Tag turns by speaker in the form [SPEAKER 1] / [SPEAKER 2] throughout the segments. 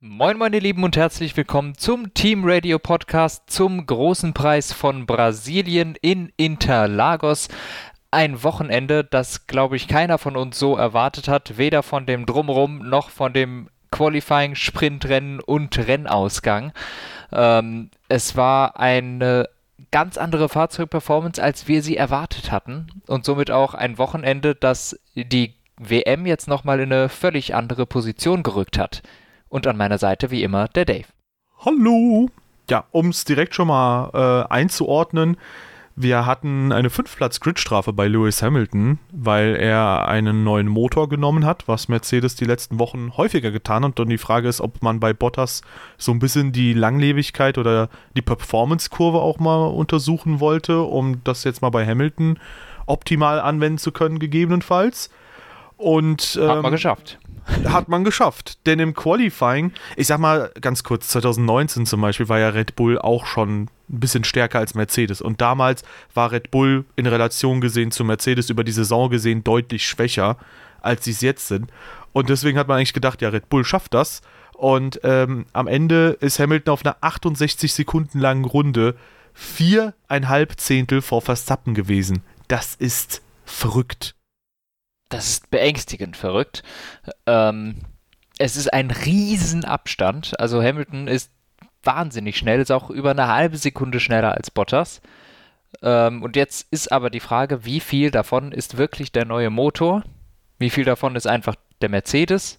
[SPEAKER 1] Moin meine Lieben und herzlich willkommen zum Team Radio Podcast zum großen Preis von Brasilien in Interlagos. Ein Wochenende, das glaube ich keiner von uns so erwartet hat, weder von dem Drumrum noch von dem Qualifying, Sprintrennen und Rennausgang. Ähm, es war eine ganz andere Fahrzeugperformance, als wir sie erwartet hatten und somit auch ein Wochenende, das die WM jetzt nochmal in eine völlig andere Position gerückt hat. Und an meiner Seite wie immer der Dave.
[SPEAKER 2] Hallo! Ja, um es direkt schon mal äh, einzuordnen, wir hatten eine 5-Platz-Gridstrafe bei Lewis Hamilton, weil er einen neuen Motor genommen hat, was Mercedes die letzten Wochen häufiger getan hat. Und die Frage ist, ob man bei Bottas so ein bisschen die Langlebigkeit oder die Performance-Kurve auch mal untersuchen wollte, um das jetzt mal bei Hamilton optimal anwenden zu können, gegebenenfalls. Und,
[SPEAKER 1] ähm, hat man ähm, geschafft
[SPEAKER 2] hat man geschafft. Denn im Qualifying, ich sag mal ganz kurz, 2019 zum Beispiel war ja Red Bull auch schon ein bisschen stärker als Mercedes. Und damals war Red Bull in Relation gesehen zu Mercedes über die Saison gesehen deutlich schwächer, als sie es jetzt sind. Und deswegen hat man eigentlich gedacht, ja, Red Bull schafft das. Und ähm, am Ende ist Hamilton auf einer 68 Sekunden langen Runde viereinhalb Zehntel vor Verstappen gewesen. Das ist verrückt
[SPEAKER 1] das ist beängstigend verrückt. Ähm, es ist ein Riesenabstand. Also Hamilton ist wahnsinnig schnell, ist auch über eine halbe Sekunde schneller als Bottas. Ähm, und jetzt ist aber die Frage, wie viel davon ist wirklich der neue Motor? Wie viel davon ist einfach der Mercedes?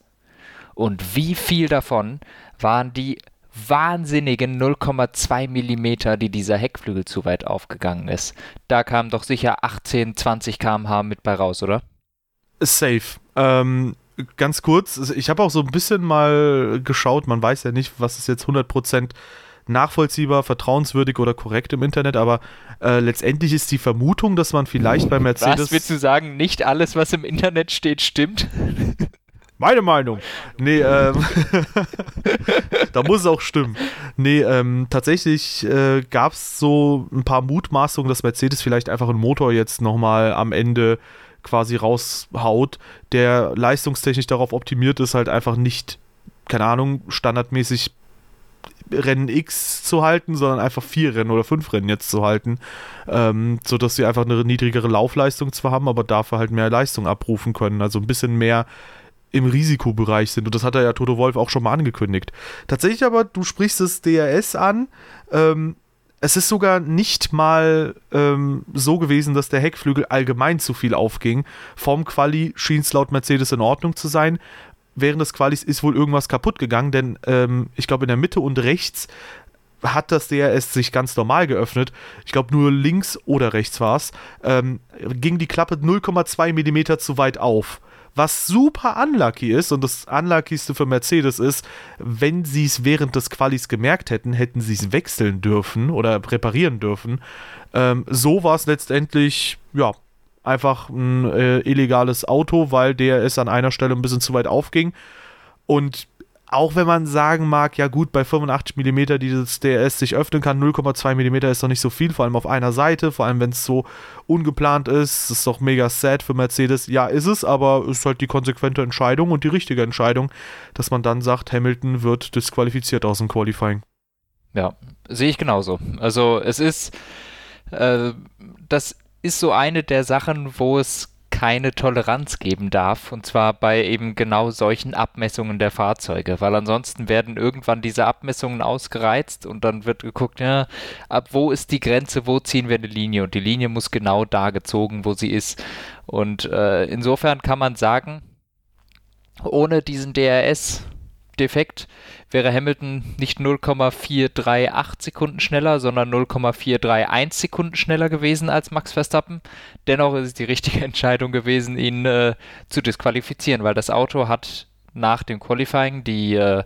[SPEAKER 1] Und wie viel davon waren die wahnsinnigen 0,2 Millimeter, die dieser Heckflügel zu weit aufgegangen ist? Da kamen doch sicher 18, 20 km/h mit bei raus, oder?
[SPEAKER 2] Safe. Ähm, ganz kurz, ich habe auch so ein bisschen mal geschaut, man weiß ja nicht, was ist jetzt 100% nachvollziehbar, vertrauenswürdig oder korrekt im Internet, aber äh, letztendlich ist die Vermutung, dass man vielleicht bei Mercedes.
[SPEAKER 1] Was willst du sagen, nicht alles, was im Internet steht, stimmt?
[SPEAKER 2] Meine Meinung. Nee, ähm, da muss es auch stimmen. Nee, ähm, tatsächlich äh, gab es so ein paar Mutmaßungen, dass Mercedes vielleicht einfach einen Motor jetzt nochmal am Ende quasi raushaut, der leistungstechnisch darauf optimiert ist, halt einfach nicht, keine Ahnung, standardmäßig Rennen X zu halten, sondern einfach vier Rennen oder fünf Rennen jetzt zu halten, ähm, sodass sie einfach eine niedrigere Laufleistung zwar haben, aber dafür halt mehr Leistung abrufen können, also ein bisschen mehr im Risikobereich sind. Und das hat er ja Toto Wolf auch schon mal angekündigt. Tatsächlich aber, du sprichst das DRS an. Ähm, es ist sogar nicht mal ähm, so gewesen, dass der Heckflügel allgemein zu viel aufging. Vom Quali schien es laut Mercedes in Ordnung zu sein. Während des Qualis ist wohl irgendwas kaputt gegangen, denn ähm, ich glaube in der Mitte und rechts hat das DRS sich ganz normal geöffnet. Ich glaube nur links oder rechts war es. Ähm, ging die Klappe 0,2 mm zu weit auf was super unlucky ist und das unluckigste für Mercedes ist, wenn sie es während des Qualis gemerkt hätten, hätten sie es wechseln dürfen oder reparieren dürfen. Ähm, so war es letztendlich, ja, einfach ein äh, illegales Auto, weil der es an einer Stelle ein bisschen zu weit aufging. Und auch wenn man sagen mag, ja gut, bei 85 mm dieses DRS sich öffnen kann, 0,2 mm ist doch nicht so viel, vor allem auf einer Seite, vor allem wenn es so ungeplant ist, ist doch mega sad für Mercedes. Ja, ist es, aber ist halt die konsequente Entscheidung und die richtige Entscheidung, dass man dann sagt, Hamilton wird disqualifiziert aus dem Qualifying.
[SPEAKER 1] Ja, sehe ich genauso. Also es ist, äh, das ist so eine der Sachen, wo es keine Toleranz geben darf, und zwar bei eben genau solchen Abmessungen der Fahrzeuge, weil ansonsten werden irgendwann diese Abmessungen ausgereizt und dann wird geguckt, ja, ab wo ist die Grenze, wo ziehen wir eine Linie und die Linie muss genau da gezogen, wo sie ist. Und äh, insofern kann man sagen, ohne diesen DRS Defekt wäre Hamilton nicht 0,438 Sekunden schneller, sondern 0,431 Sekunden schneller gewesen als Max Verstappen. Dennoch ist es die richtige Entscheidung gewesen, ihn äh, zu disqualifizieren, weil das Auto hat nach dem Qualifying die, äh,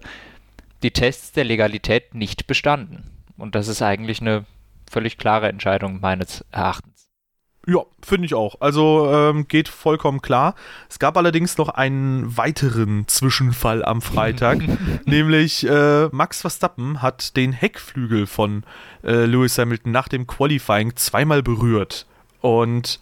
[SPEAKER 1] die Tests der Legalität nicht bestanden. Und das ist eigentlich eine völlig klare Entscheidung meines Erachtens.
[SPEAKER 2] Ja, finde ich auch. Also ähm, geht vollkommen klar. Es gab allerdings noch einen weiteren Zwischenfall am Freitag, nämlich äh, Max Verstappen hat den Heckflügel von äh, Lewis Hamilton nach dem Qualifying zweimal berührt und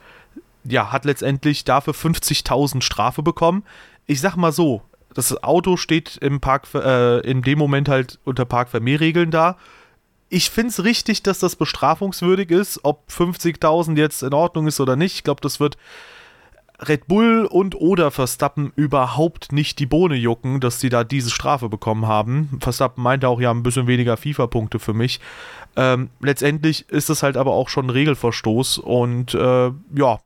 [SPEAKER 2] ja, hat letztendlich dafür 50.000 Strafe bekommen. Ich sag mal so, Das Auto steht im Park, äh, in dem Moment halt unter Parkvermehrregeln da. Ich finde es richtig, dass das bestrafungswürdig ist. Ob 50.000 jetzt in Ordnung ist oder nicht, ich glaube, das wird Red Bull und oder Verstappen überhaupt nicht die Bohne jucken, dass sie da diese Strafe bekommen haben. Verstappen meinte auch, ja, ein bisschen weniger FIFA-Punkte für mich. Ähm, letztendlich ist es halt aber auch schon ein Regelverstoß und äh, ja,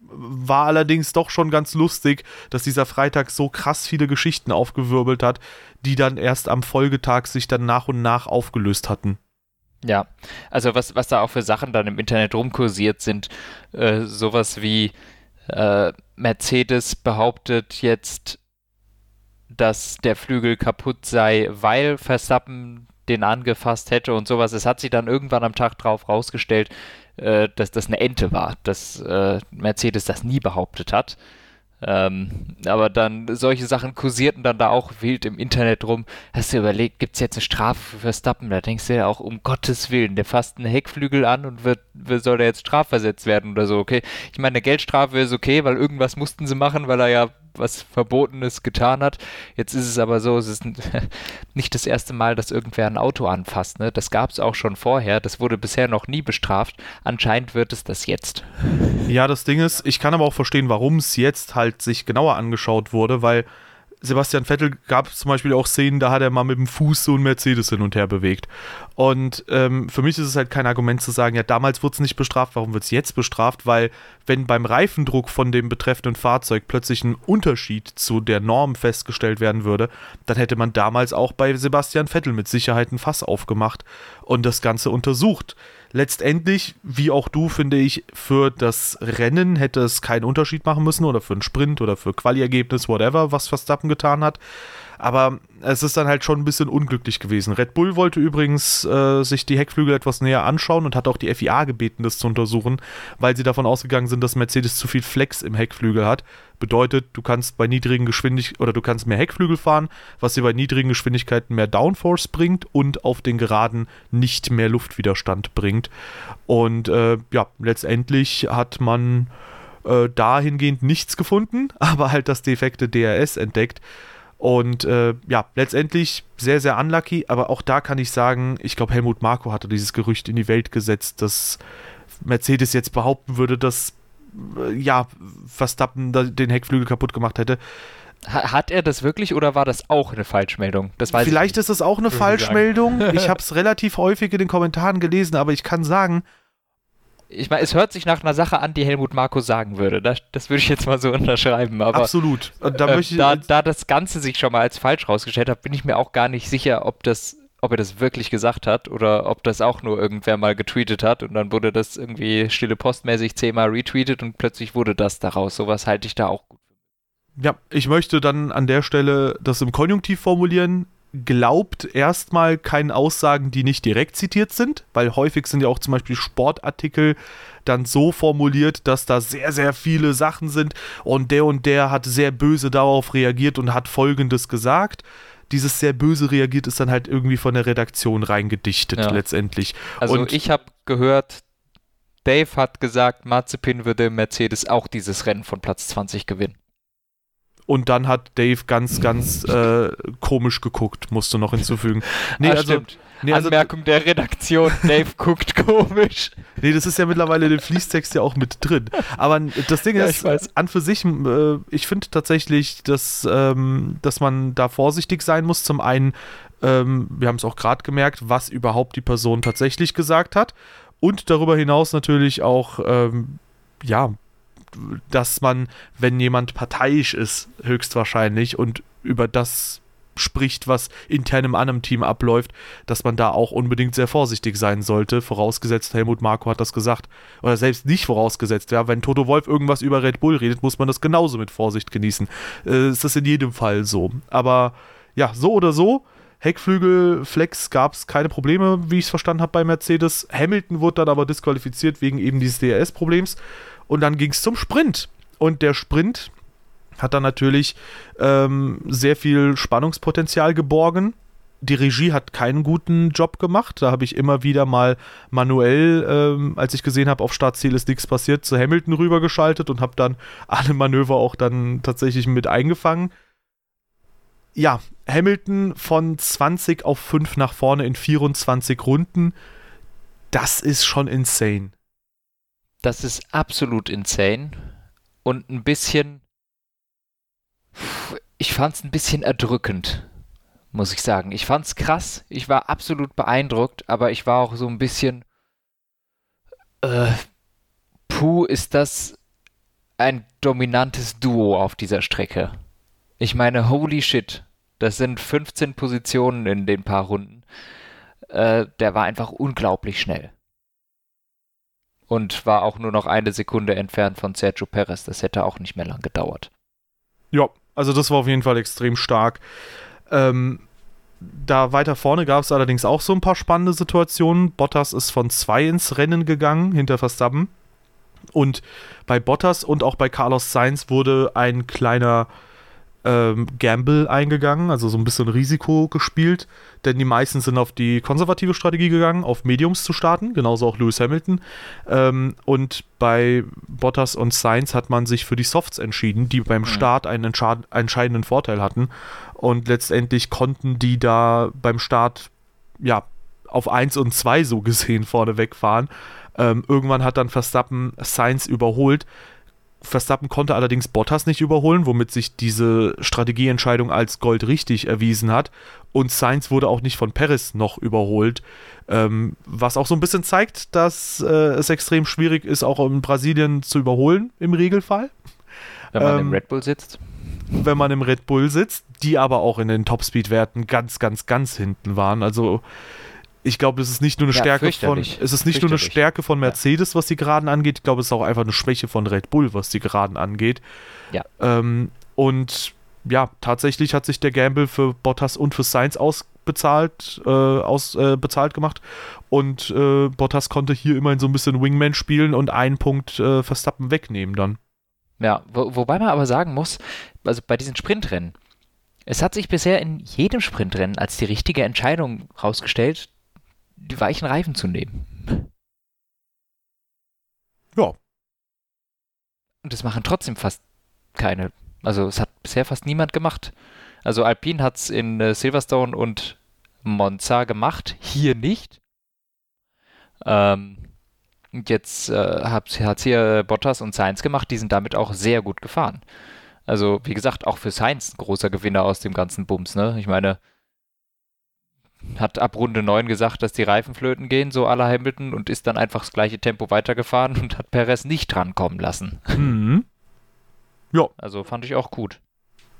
[SPEAKER 2] war allerdings doch schon ganz lustig, dass dieser Freitag so krass viele Geschichten aufgewirbelt hat, die dann erst am Folgetag sich dann nach und nach aufgelöst hatten.
[SPEAKER 1] Ja, also was, was da auch für Sachen dann im Internet rumkursiert sind, äh, sowas wie äh, Mercedes behauptet jetzt, dass der Flügel kaputt sei, weil Verstappen den angefasst hätte und sowas. Es hat sich dann irgendwann am Tag drauf rausgestellt, äh, dass das eine Ente war, dass äh, Mercedes das nie behauptet hat. Ähm, aber dann solche Sachen kursierten dann da auch wild im Internet rum. Hast du überlegt, gibt es jetzt eine Strafe für Verstappen? Da denkst du ja auch, um Gottes Willen, der fasst einen Heckflügel an und wird, soll er jetzt strafversetzt werden oder so, okay? Ich meine, eine Geldstrafe ist okay, weil irgendwas mussten sie machen, weil er ja was Verbotenes getan hat. Jetzt ist es aber so, es ist nicht das erste Mal, dass irgendwer ein Auto anfasst. Ne? Das gab es auch schon vorher. Das wurde bisher noch nie bestraft. Anscheinend wird es das jetzt.
[SPEAKER 2] Ja, das Ding ist, ich kann aber auch verstehen, warum es jetzt halt sich genauer angeschaut wurde, weil Sebastian Vettel gab es zum Beispiel auch Szenen, da hat er mal mit dem Fuß so ein Mercedes hin und her bewegt. Und ähm, für mich ist es halt kein Argument zu sagen, ja, damals wurde es nicht bestraft, warum wird es jetzt bestraft? Weil, wenn beim Reifendruck von dem betreffenden Fahrzeug plötzlich ein Unterschied zu der Norm festgestellt werden würde, dann hätte man damals auch bei Sebastian Vettel mit Sicherheit ein Fass aufgemacht und das Ganze untersucht. Letztendlich, wie auch du, finde ich, für das Rennen hätte es keinen Unterschied machen müssen oder für einen Sprint oder für Quali-Ergebnis, whatever, was Verstappen getan hat. Aber es ist dann halt schon ein bisschen unglücklich gewesen. Red Bull wollte übrigens äh, sich die Heckflügel etwas näher anschauen und hat auch die FIA gebeten, das zu untersuchen, weil sie davon ausgegangen sind, dass Mercedes zu viel Flex im Heckflügel hat. Bedeutet, du kannst bei niedrigen Geschwindigkeiten oder du kannst mehr Heckflügel fahren, was dir bei niedrigen Geschwindigkeiten mehr Downforce bringt und auf den Geraden nicht mehr Luftwiderstand bringt. Und äh, ja, letztendlich hat man äh, dahingehend nichts gefunden, aber halt das defekte DRS entdeckt. Und äh, ja, letztendlich sehr, sehr unlucky, aber auch da kann ich sagen, ich glaube, Helmut Marko hatte dieses Gerücht in die Welt gesetzt, dass Mercedes jetzt behaupten würde, dass äh, ja, Verstappen den Heckflügel kaputt gemacht hätte.
[SPEAKER 1] Hat er das wirklich oder war das auch eine Falschmeldung?
[SPEAKER 2] Das Vielleicht ist es auch eine Falschmeldung. ich habe es relativ häufig in den Kommentaren gelesen, aber ich kann sagen,
[SPEAKER 1] ich meine, es hört sich nach einer Sache an, die Helmut Marko sagen würde. Das, das würde ich jetzt mal so unterschreiben. Aber,
[SPEAKER 2] Absolut.
[SPEAKER 1] Da, äh, da, da, das Ganze sich schon mal als falsch rausgestellt hat, bin ich mir auch gar nicht sicher, ob das, ob er das wirklich gesagt hat oder ob das auch nur irgendwer mal getweetet hat und dann wurde das irgendwie stille postmäßig zehnmal retweetet und plötzlich wurde das daraus. Sowas halte ich da auch gut.
[SPEAKER 2] Ja, ich möchte dann an der Stelle das im Konjunktiv formulieren glaubt erstmal keinen Aussagen, die nicht direkt zitiert sind, weil häufig sind ja auch zum Beispiel Sportartikel dann so formuliert, dass da sehr, sehr viele Sachen sind und der und der hat sehr böse darauf reagiert und hat Folgendes gesagt. Dieses sehr böse reagiert ist dann halt irgendwie von der Redaktion reingedichtet ja. letztendlich.
[SPEAKER 1] Also und ich habe gehört, Dave hat gesagt, Mazepin würde Mercedes auch dieses Rennen von Platz 20 gewinnen.
[SPEAKER 2] Und dann hat Dave ganz, ganz äh, komisch geguckt, musst du noch hinzufügen.
[SPEAKER 1] Nee, ah, also, stimmt. Nee, also, Anmerkung der Redaktion, Dave guckt komisch.
[SPEAKER 2] Nee, das ist ja mittlerweile dem Fließtext ja auch mit drin. Aber das Ding ja, ist, an für sich, äh, ich finde tatsächlich, dass, ähm, dass man da vorsichtig sein muss. Zum einen, ähm, wir haben es auch gerade gemerkt, was überhaupt die Person tatsächlich gesagt hat. Und darüber hinaus natürlich auch, ähm, ja, dass man, wenn jemand parteiisch ist, höchstwahrscheinlich und über das spricht, was intern im anderen Team abläuft, dass man da auch unbedingt sehr vorsichtig sein sollte. Vorausgesetzt, Helmut Marko hat das gesagt. Oder selbst nicht vorausgesetzt. Ja, wenn Toto Wolf irgendwas über Red Bull redet, muss man das genauso mit Vorsicht genießen. Äh, ist das in jedem Fall so. Aber ja, so oder so. Heckflügel, Flex gab es keine Probleme, wie ich es verstanden habe bei Mercedes. Hamilton wurde dann aber disqualifiziert wegen eben dieses DRS-Problems. Und dann ging es zum Sprint. Und der Sprint hat dann natürlich ähm, sehr viel Spannungspotenzial geborgen. Die Regie hat keinen guten Job gemacht. Da habe ich immer wieder mal manuell, ähm, als ich gesehen habe, auf Startziel ist nichts passiert, zu Hamilton rübergeschaltet und habe dann alle Manöver auch dann tatsächlich mit eingefangen. ja, Hamilton von 20 auf 5 nach vorne in 24 Runden. Das ist schon insane.
[SPEAKER 1] Das ist absolut insane. Und ein bisschen. Ich fand es ein bisschen erdrückend, muss ich sagen. Ich fand es krass. Ich war absolut beeindruckt, aber ich war auch so ein bisschen. Äh, puh, ist das ein dominantes Duo auf dieser Strecke. Ich meine, holy shit. Das sind 15 Positionen in den paar Runden. Äh, der war einfach unglaublich schnell. Und war auch nur noch eine Sekunde entfernt von Sergio Perez. Das hätte auch nicht mehr lang gedauert.
[SPEAKER 2] Ja, also das war auf jeden Fall extrem stark. Ähm, da weiter vorne gab es allerdings auch so ein paar spannende Situationen. Bottas ist von zwei ins Rennen gegangen hinter Verstappen. Und bei Bottas und auch bei Carlos Sainz wurde ein kleiner ähm, Gamble eingegangen, also so ein bisschen Risiko gespielt, denn die meisten sind auf die konservative Strategie gegangen, auf Mediums zu starten, genauso auch Lewis Hamilton. Ähm, und bei Bottas und Sainz hat man sich für die Softs entschieden, die beim mhm. Start einen entscheidenden Vorteil hatten. Und letztendlich konnten die da beim Start ja auf 1 und 2 so gesehen vorne wegfahren. Ähm, irgendwann hat dann Verstappen Sainz überholt. Verstappen konnte allerdings Bottas nicht überholen, womit sich diese Strategieentscheidung als Gold richtig erwiesen hat. Und Sainz wurde auch nicht von Perez noch überholt. Ähm, was auch so ein bisschen zeigt, dass äh, es extrem schwierig ist, auch in Brasilien zu überholen, im Regelfall.
[SPEAKER 1] Wenn man ähm, im Red Bull sitzt.
[SPEAKER 2] Wenn man im Red Bull sitzt, die aber auch in den Topspeed-Werten ganz, ganz, ganz hinten waren. Also ich glaube, es ist nicht nur eine ja, Stärke von es ist nicht nur eine Stärke von Mercedes, was die Geraden angeht. Ich glaube, es ist auch einfach eine Schwäche von Red Bull, was die Geraden angeht.
[SPEAKER 1] Ja.
[SPEAKER 2] Ähm, und ja, tatsächlich hat sich der Gamble für Bottas und für Sainz ausbezahlt, äh, aus, äh, bezahlt gemacht. Und äh, Bottas konnte hier immerhin so ein bisschen Wingman spielen und einen Punkt äh, Verstappen wegnehmen dann.
[SPEAKER 1] Ja, wo, wobei man aber sagen muss, also bei diesen Sprintrennen, es hat sich bisher in jedem Sprintrennen als die richtige Entscheidung rausgestellt, die weichen Reifen zu nehmen.
[SPEAKER 2] Ja.
[SPEAKER 1] Und das machen trotzdem fast keine. Also es hat bisher fast niemand gemacht. Also Alpine hat es in äh, Silverstone und Monza gemacht, hier nicht. Ähm, jetzt äh, hat es hier Bottas und Sainz gemacht, die sind damit auch sehr gut gefahren. Also wie gesagt, auch für Sainz ein großer Gewinner aus dem ganzen Bums. Ne? Ich meine, hat ab Runde 9 gesagt, dass die Reifen flöten gehen, so aller Hamilton, und ist dann einfach das gleiche Tempo weitergefahren und hat Perez nicht drankommen lassen.
[SPEAKER 2] Mhm. Ja.
[SPEAKER 1] Also fand ich auch gut.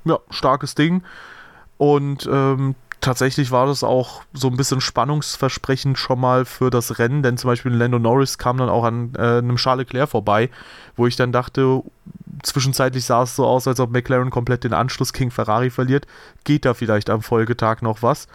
[SPEAKER 2] Ja, starkes Ding. Und ähm, tatsächlich war das auch so ein bisschen spannungsversprechend schon mal für das Rennen, denn zum Beispiel Lando Norris kam dann auch an äh, einem Charles Leclerc vorbei, wo ich dann dachte, zwischenzeitlich sah es so aus, als ob McLaren komplett den Anschluss gegen Ferrari verliert. Geht da vielleicht am Folgetag noch was?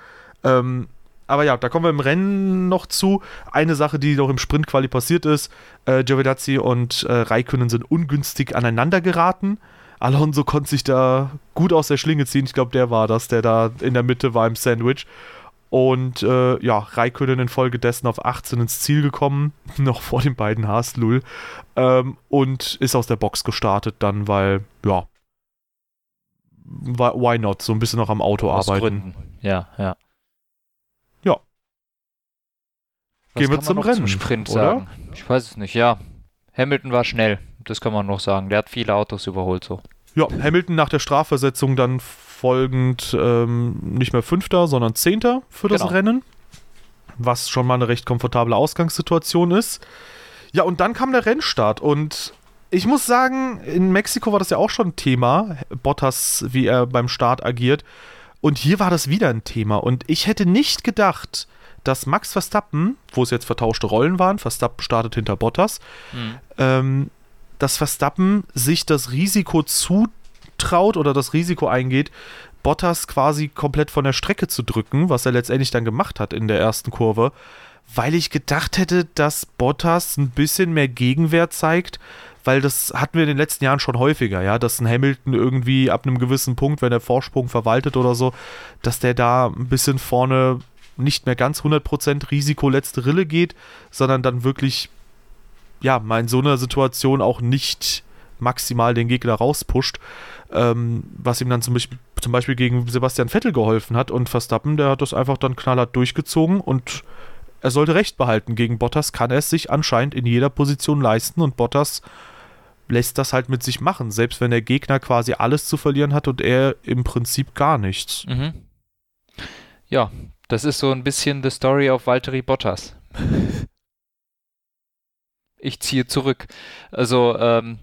[SPEAKER 2] Ähm, aber ja, da kommen wir im Rennen noch zu. Eine Sache, die noch im Sprintquali passiert ist: äh, Giovinazzi und äh, Raikönnen sind ungünstig aneinander geraten. Alonso konnte sich da gut aus der Schlinge ziehen. Ich glaube, der war das, der da in der Mitte war im Sandwich. Und äh, ja, Raikönnen infolgedessen auf 18 ins Ziel gekommen, noch vor den beiden Haas, Lul. Ähm, und ist aus der Box gestartet dann, weil, ja, why not? So ein bisschen noch am Auto aus arbeiten. Gründen.
[SPEAKER 1] Ja, ja.
[SPEAKER 2] Was Gehen wir zum Rennen. Zum
[SPEAKER 1] Sprint oder? sagen. Ich weiß es nicht, ja. Hamilton war schnell, das kann man noch sagen. Der hat viele Autos überholt so.
[SPEAKER 2] Ja, Hamilton nach der Strafversetzung dann folgend ähm, nicht mehr Fünfter, sondern Zehnter für das genau. Rennen. Was schon mal eine recht komfortable Ausgangssituation ist. Ja, und dann kam der Rennstart und ich muss sagen, in Mexiko war das ja auch schon ein Thema, Bottas, wie er beim Start agiert. Und hier war das wieder ein Thema. Und ich hätte nicht gedacht, dass Max Verstappen, wo es jetzt vertauschte Rollen waren, Verstappen startet hinter Bottas, mhm. ähm, dass Verstappen sich das Risiko zutraut oder das Risiko eingeht, Bottas quasi komplett von der Strecke zu drücken, was er letztendlich dann gemacht hat in der ersten Kurve, weil ich gedacht hätte, dass Bottas ein bisschen mehr Gegenwehr zeigt, weil das hatten wir in den letzten Jahren schon häufiger, ja, dass ein Hamilton irgendwie ab einem gewissen Punkt, wenn er Vorsprung verwaltet oder so, dass der da ein bisschen vorne nicht mehr ganz 100% Risiko letzte Rille geht, sondern dann wirklich, ja, mal in so einer Situation auch nicht maximal den Gegner rauspusht. ähm, was ihm dann zum Beispiel, zum Beispiel gegen Sebastian Vettel geholfen hat. Und Verstappen, der hat das einfach dann knallhart durchgezogen und er sollte Recht behalten. Gegen Bottas kann er es sich anscheinend in jeder Position leisten und Bottas lässt das halt mit sich machen, selbst wenn der Gegner quasi alles zu verlieren hat und er im Prinzip gar nichts.
[SPEAKER 1] Mhm. Ja, das ist so ein bisschen the story of Valtteri Bottas. ich ziehe zurück. Also, ähm,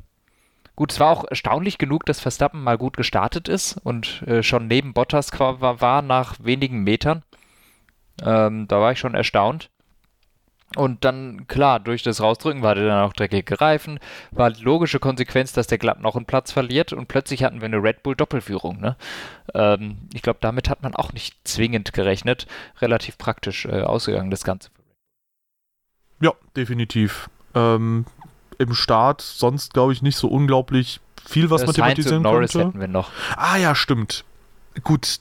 [SPEAKER 1] gut, es war auch erstaunlich genug, dass Verstappen mal gut gestartet ist und äh, schon neben Bottas war, war nach wenigen Metern. Ähm, da war ich schon erstaunt. Und dann, klar, durch das Rausdrücken war der dann auch dreckige Reifen. War die logische Konsequenz, dass der glatt noch einen Platz verliert und plötzlich hatten wir eine Red Bull Doppelführung. Ne? Ähm, ich glaube, damit hat man auch nicht zwingend gerechnet. Relativ praktisch äh, ausgegangen, das Ganze.
[SPEAKER 2] Ja, definitiv. Ähm, Im Start sonst, glaube ich, nicht so unglaublich viel, was äh, man thematisieren Norris könnte. hätten
[SPEAKER 1] wir noch.
[SPEAKER 2] Ah ja, stimmt. Gut,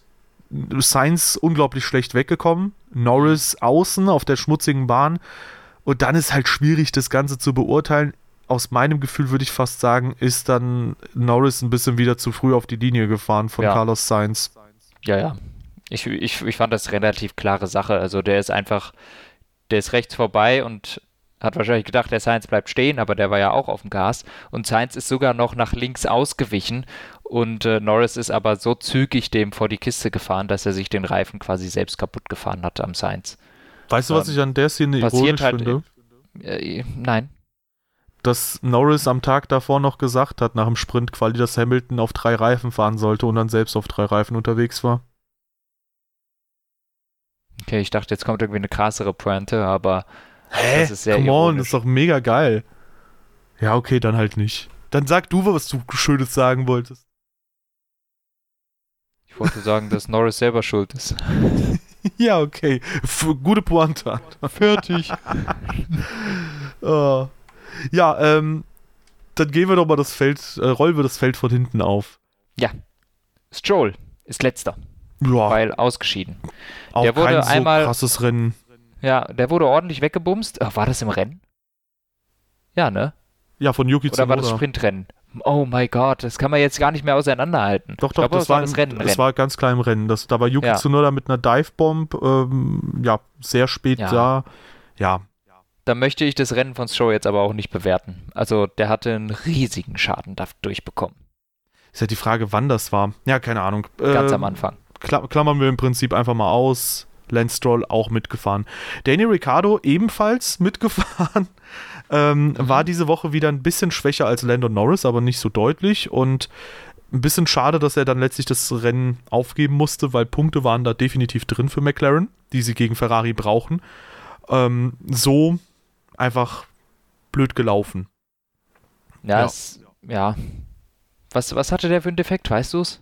[SPEAKER 2] Sainz unglaublich schlecht weggekommen. Norris außen auf der schmutzigen Bahn. Und dann ist halt schwierig, das Ganze zu beurteilen. Aus meinem Gefühl würde ich fast sagen, ist dann Norris ein bisschen wieder zu früh auf die Linie gefahren von ja. Carlos Sainz.
[SPEAKER 1] Ja, ja. Ich, ich, ich fand das relativ klare Sache. Also der ist einfach, der ist rechts vorbei und hat wahrscheinlich gedacht, der Sainz bleibt stehen, aber der war ja auch auf dem Gas. Und Sainz ist sogar noch nach links ausgewichen und äh, Norris ist aber so zügig dem vor die Kiste gefahren, dass er sich den Reifen quasi selbst kaputt gefahren hat am Sainz.
[SPEAKER 2] Weißt du, was ähm, ich an der Szene ironisch halt, finde?
[SPEAKER 1] Äh, nein.
[SPEAKER 2] Dass Norris am Tag davor noch gesagt hat, nach dem Sprint quali, dass Hamilton auf drei Reifen fahren sollte und dann selbst auf drei Reifen unterwegs war.
[SPEAKER 1] Okay, ich dachte, jetzt kommt irgendwie eine krassere Pointe, aber
[SPEAKER 2] Hä? das ist sehr Come ironisch. on, das ist doch mega geil. Ja, okay, dann halt nicht. Dann sag du, was du Schönes sagen wolltest.
[SPEAKER 1] Ich wollte sagen, dass Norris selber schuld ist.
[SPEAKER 2] ja, okay. F gute Pointe.
[SPEAKER 1] Fertig.
[SPEAKER 2] oh. Ja, ähm, dann gehen wir doch mal das Feld, äh, rollen wir das Feld von hinten auf.
[SPEAKER 1] Ja. Stroll ist letzter.
[SPEAKER 2] Ja.
[SPEAKER 1] Weil ausgeschieden.
[SPEAKER 2] Auch der wurde kein so einmal, krasses Rennen.
[SPEAKER 1] Ja, der wurde ordentlich weggebumst. Ach, war das im Rennen? Ja, ne?
[SPEAKER 2] Ja, von Yuki
[SPEAKER 1] Oder war das Sprintrennen? Oh mein Gott, das kann man jetzt gar nicht mehr auseinanderhalten.
[SPEAKER 2] Doch, doch, glaube, das, war das Rennen. Das war ganz klein im Rennen. Das, da war Yuki ja. Tsunoda mit einer Divebomb, ähm, ja, sehr spät ja. da. Ja.
[SPEAKER 1] Da möchte ich das Rennen von Stroll jetzt aber auch nicht bewerten. Also, der hatte einen riesigen Schaden dadurch bekommen.
[SPEAKER 2] Ist ja die Frage, wann das war. Ja, keine Ahnung.
[SPEAKER 1] Ganz ähm, am Anfang.
[SPEAKER 2] Klammern wir im Prinzip einfach mal aus. Lance Stroll auch mitgefahren. Danny Ricciardo ebenfalls mitgefahren. Ähm. War diese Woche wieder ein bisschen schwächer als Lando Norris, aber nicht so deutlich. Und ein bisschen schade, dass er dann letztlich das Rennen aufgeben musste, weil Punkte waren da definitiv drin für McLaren, die sie gegen Ferrari brauchen. Ähm, so einfach blöd gelaufen.
[SPEAKER 1] Ja, ja. Es, ja. Was, was hatte der für einen Defekt, weißt du es?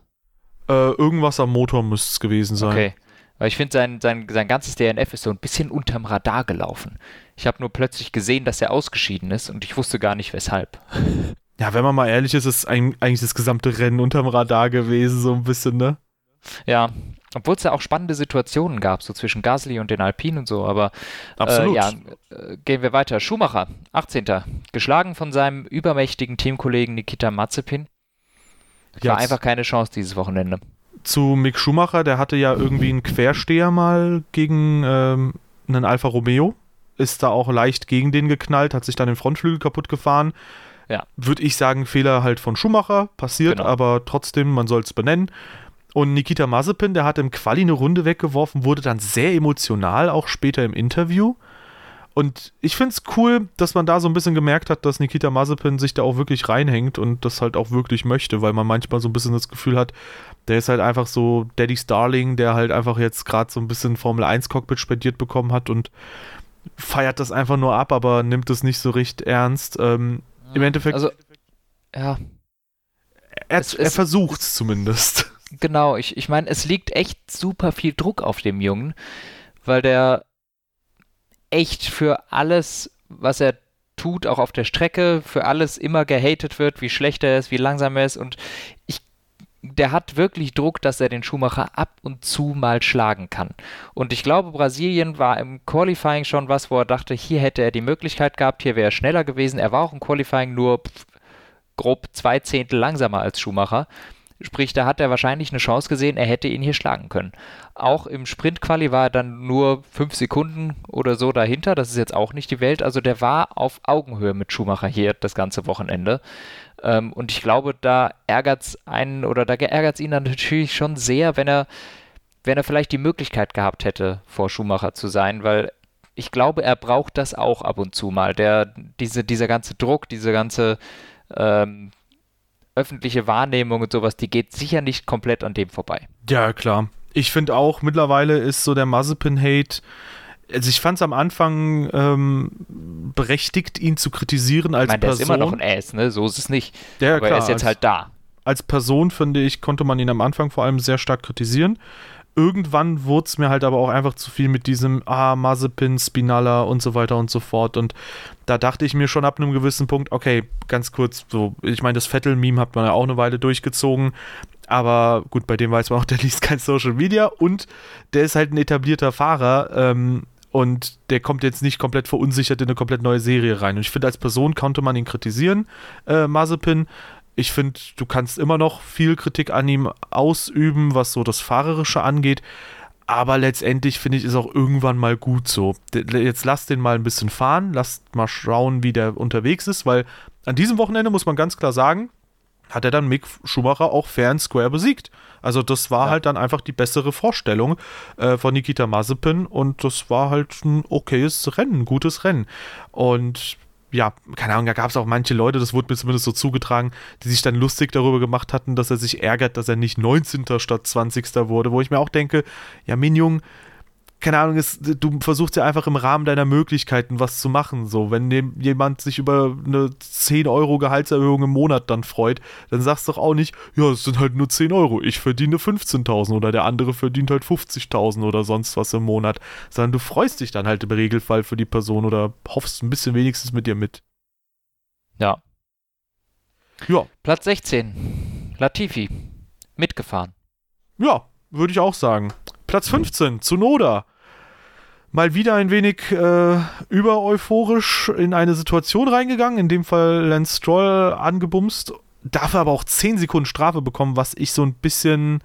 [SPEAKER 2] Äh, irgendwas am Motor müsste es gewesen sein. Okay.
[SPEAKER 1] Weil ich finde, sein, sein, sein ganzes DNF ist so ein bisschen unterm Radar gelaufen. Ich habe nur plötzlich gesehen, dass er ausgeschieden ist und ich wusste gar nicht weshalb.
[SPEAKER 2] Ja, wenn man mal ehrlich ist, ist eigentlich das gesamte Rennen unterm Radar gewesen, so ein bisschen, ne?
[SPEAKER 1] Ja, obwohl es ja auch spannende Situationen gab, so zwischen Gasly und den Alpinen und so, aber. Äh, ja, äh, gehen wir weiter. Schumacher, 18. Geschlagen von seinem übermächtigen Teamkollegen Nikita Mazepin. War einfach keine Chance dieses Wochenende.
[SPEAKER 2] Zu Mick Schumacher, der hatte ja irgendwie einen Quersteher mal gegen ähm, einen Alfa Romeo ist da auch leicht gegen den geknallt, hat sich dann den Frontflügel kaputt gefahren.
[SPEAKER 1] Ja.
[SPEAKER 2] Würde ich sagen, Fehler halt von Schumacher, passiert, genau. aber trotzdem, man soll es benennen. Und Nikita Mazepin, der hat im Quali eine Runde weggeworfen, wurde dann sehr emotional, auch später im Interview. Und ich finde es cool, dass man da so ein bisschen gemerkt hat, dass Nikita Mazepin sich da auch wirklich reinhängt und das halt auch wirklich möchte, weil man manchmal so ein bisschen das Gefühl hat, der ist halt einfach so Daddy's Darling, der halt einfach jetzt gerade so ein bisschen Formel 1 Cockpit spendiert bekommen hat und feiert das einfach nur ab, aber nimmt es nicht so richtig ernst. Ähm, Im Endeffekt.
[SPEAKER 1] Also, ja.
[SPEAKER 2] Er, es, er versucht es zumindest.
[SPEAKER 1] Genau, ich, ich meine, es liegt echt super viel Druck auf dem Jungen, weil der echt für alles, was er tut, auch auf der Strecke, für alles immer gehatet wird, wie schlecht er ist, wie langsam er ist. Und ich der hat wirklich Druck, dass er den Schumacher ab und zu mal schlagen kann. Und ich glaube, Brasilien war im Qualifying schon was, wo er dachte, hier hätte er die Möglichkeit gehabt, hier wäre er schneller gewesen. Er war auch im Qualifying nur grob zwei Zehntel langsamer als Schumacher. Sprich, da hat er wahrscheinlich eine Chance gesehen, er hätte ihn hier schlagen können. Auch im Sprintquali war er dann nur fünf Sekunden oder so dahinter. Das ist jetzt auch nicht die Welt. Also der war auf Augenhöhe mit Schumacher hier das ganze Wochenende. Ähm, und ich glaube, da ärgert es einen oder da ärgert es ihn dann natürlich schon sehr, wenn er, wenn er vielleicht die Möglichkeit gehabt hätte, vor Schumacher zu sein, weil ich glaube, er braucht das auch ab und zu mal. Der, diese, dieser ganze Druck, diese ganze ähm, öffentliche Wahrnehmung und sowas, die geht sicher nicht komplett an dem vorbei.
[SPEAKER 2] Ja, klar. Ich finde auch, mittlerweile ist so der Mazepin-Hate also ich fand es am Anfang ähm, berechtigt, ihn zu kritisieren als ich meine, Person.
[SPEAKER 1] Der ist immer noch ein Ass, ne? So ist es nicht.
[SPEAKER 2] Ja, Aber klar,
[SPEAKER 1] er ist jetzt als, halt da.
[SPEAKER 2] Als Person, finde ich, konnte man ihn am Anfang vor allem sehr stark kritisieren irgendwann wurde es mir halt aber auch einfach zu viel mit diesem, ah, Mazepin, Spinalla und so weiter und so fort. Und da dachte ich mir schon ab einem gewissen Punkt, okay, ganz kurz, so, ich meine, das Vettel-Meme hat man ja auch eine Weile durchgezogen. Aber gut, bei dem weiß man auch, der liest kein Social Media und der ist halt ein etablierter Fahrer. Ähm, und der kommt jetzt nicht komplett verunsichert in eine komplett neue Serie rein. Und ich finde, als Person konnte man ihn kritisieren, äh, Mazepin ich finde, du kannst immer noch viel Kritik an ihm ausüben, was so das Fahrerische angeht. Aber letztendlich finde ich, ist auch irgendwann mal gut so. Jetzt lass den mal ein bisschen fahren, lass mal schauen, wie der unterwegs ist, weil an diesem Wochenende muss man ganz klar sagen, hat er dann Mick Schumacher auch fair and square besiegt. Also das war ja. halt dann einfach die bessere Vorstellung äh, von Nikita Mazepin und das war halt ein okayes Rennen, ein gutes Rennen. Und ja, keine Ahnung, da gab es auch manche Leute, das wurde mir zumindest so zugetragen, die sich dann lustig darüber gemacht hatten, dass er sich ärgert, dass er nicht 19. statt 20. wurde, wo ich mir auch denke, ja, Minjung, keine Ahnung, ist, du versuchst ja einfach im Rahmen deiner Möglichkeiten was zu machen. So, wenn jemand sich über eine 10 Euro Gehaltserhöhung im Monat dann freut, dann sagst du doch auch nicht, ja, es sind halt nur 10 Euro, ich verdiene 15.000 oder der andere verdient halt 50.000 oder sonst was im Monat, sondern du freust dich dann halt im Regelfall für die Person oder hoffst ein bisschen wenigstens mit dir mit.
[SPEAKER 1] Ja. Ja. Platz 16. Latifi. Mitgefahren.
[SPEAKER 2] Ja, würde ich auch sagen. Platz 15, Zunoda mal wieder ein wenig äh, über in eine Situation reingegangen, in dem Fall Lance Stroll angebumst, dafür aber auch 10 Sekunden Strafe bekommen, was ich so ein bisschen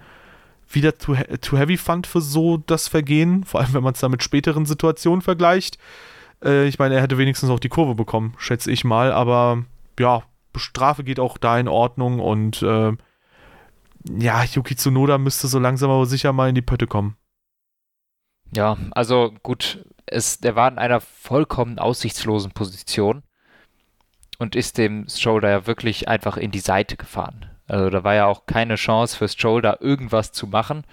[SPEAKER 2] wieder too, too heavy fand für so das Vergehen, vor allem wenn man es da mit späteren Situationen vergleicht. Äh, ich meine, er hätte wenigstens auch die Kurve bekommen, schätze ich mal, aber ja, Strafe geht auch da in Ordnung und äh, ja, Yuki Tsunoda müsste so langsam aber sicher mal in die Pötte kommen.
[SPEAKER 1] Ja, also gut, es, der war in einer vollkommen aussichtslosen Position und ist dem Stroll ja wirklich einfach in die Seite gefahren. Also da war ja auch keine Chance für da irgendwas zu machen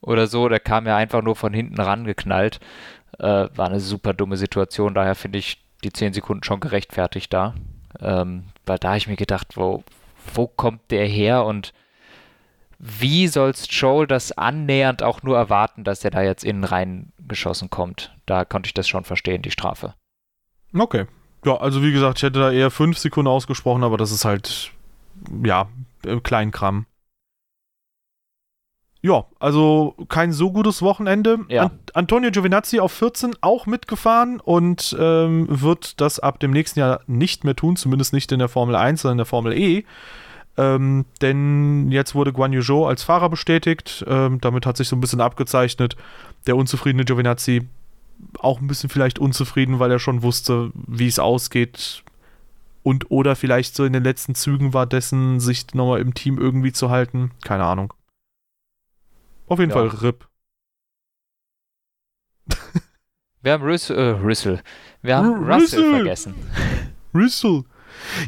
[SPEAKER 1] oder so. Der kam ja einfach nur von hinten rangeknallt. Äh, war eine super dumme Situation. Daher finde ich die 10 Sekunden schon gerechtfertigt da. Ähm, weil da habe ich mir gedacht, wo, wo kommt der her und wie soll Stroll das annähernd auch nur erwarten, dass er da jetzt innen reingeschossen kommt? Da konnte ich das schon verstehen, die Strafe.
[SPEAKER 2] Okay. Ja, also wie gesagt, ich hätte da eher fünf Sekunden ausgesprochen, aber das ist halt, ja, Kleinkram. Ja, also kein so gutes Wochenende.
[SPEAKER 1] Ja. An
[SPEAKER 2] Antonio Giovinazzi auf 14 auch mitgefahren und ähm, wird das ab dem nächsten Jahr nicht mehr tun, zumindest nicht in der Formel 1, sondern in der Formel E. Ähm, denn jetzt wurde Guan Yu Zhou als Fahrer bestätigt. Ähm, damit hat sich so ein bisschen abgezeichnet. Der unzufriedene Giovinazzi auch ein bisschen vielleicht unzufrieden, weil er schon wusste, wie es ausgeht. Und oder vielleicht so in den letzten Zügen war dessen, sich nochmal im Team irgendwie zu halten. Keine Ahnung. Auf jeden ja. Fall RIP.
[SPEAKER 1] Wir haben Rüssel, äh, Rüssel. Wir haben R Russell vergessen.
[SPEAKER 2] Russell.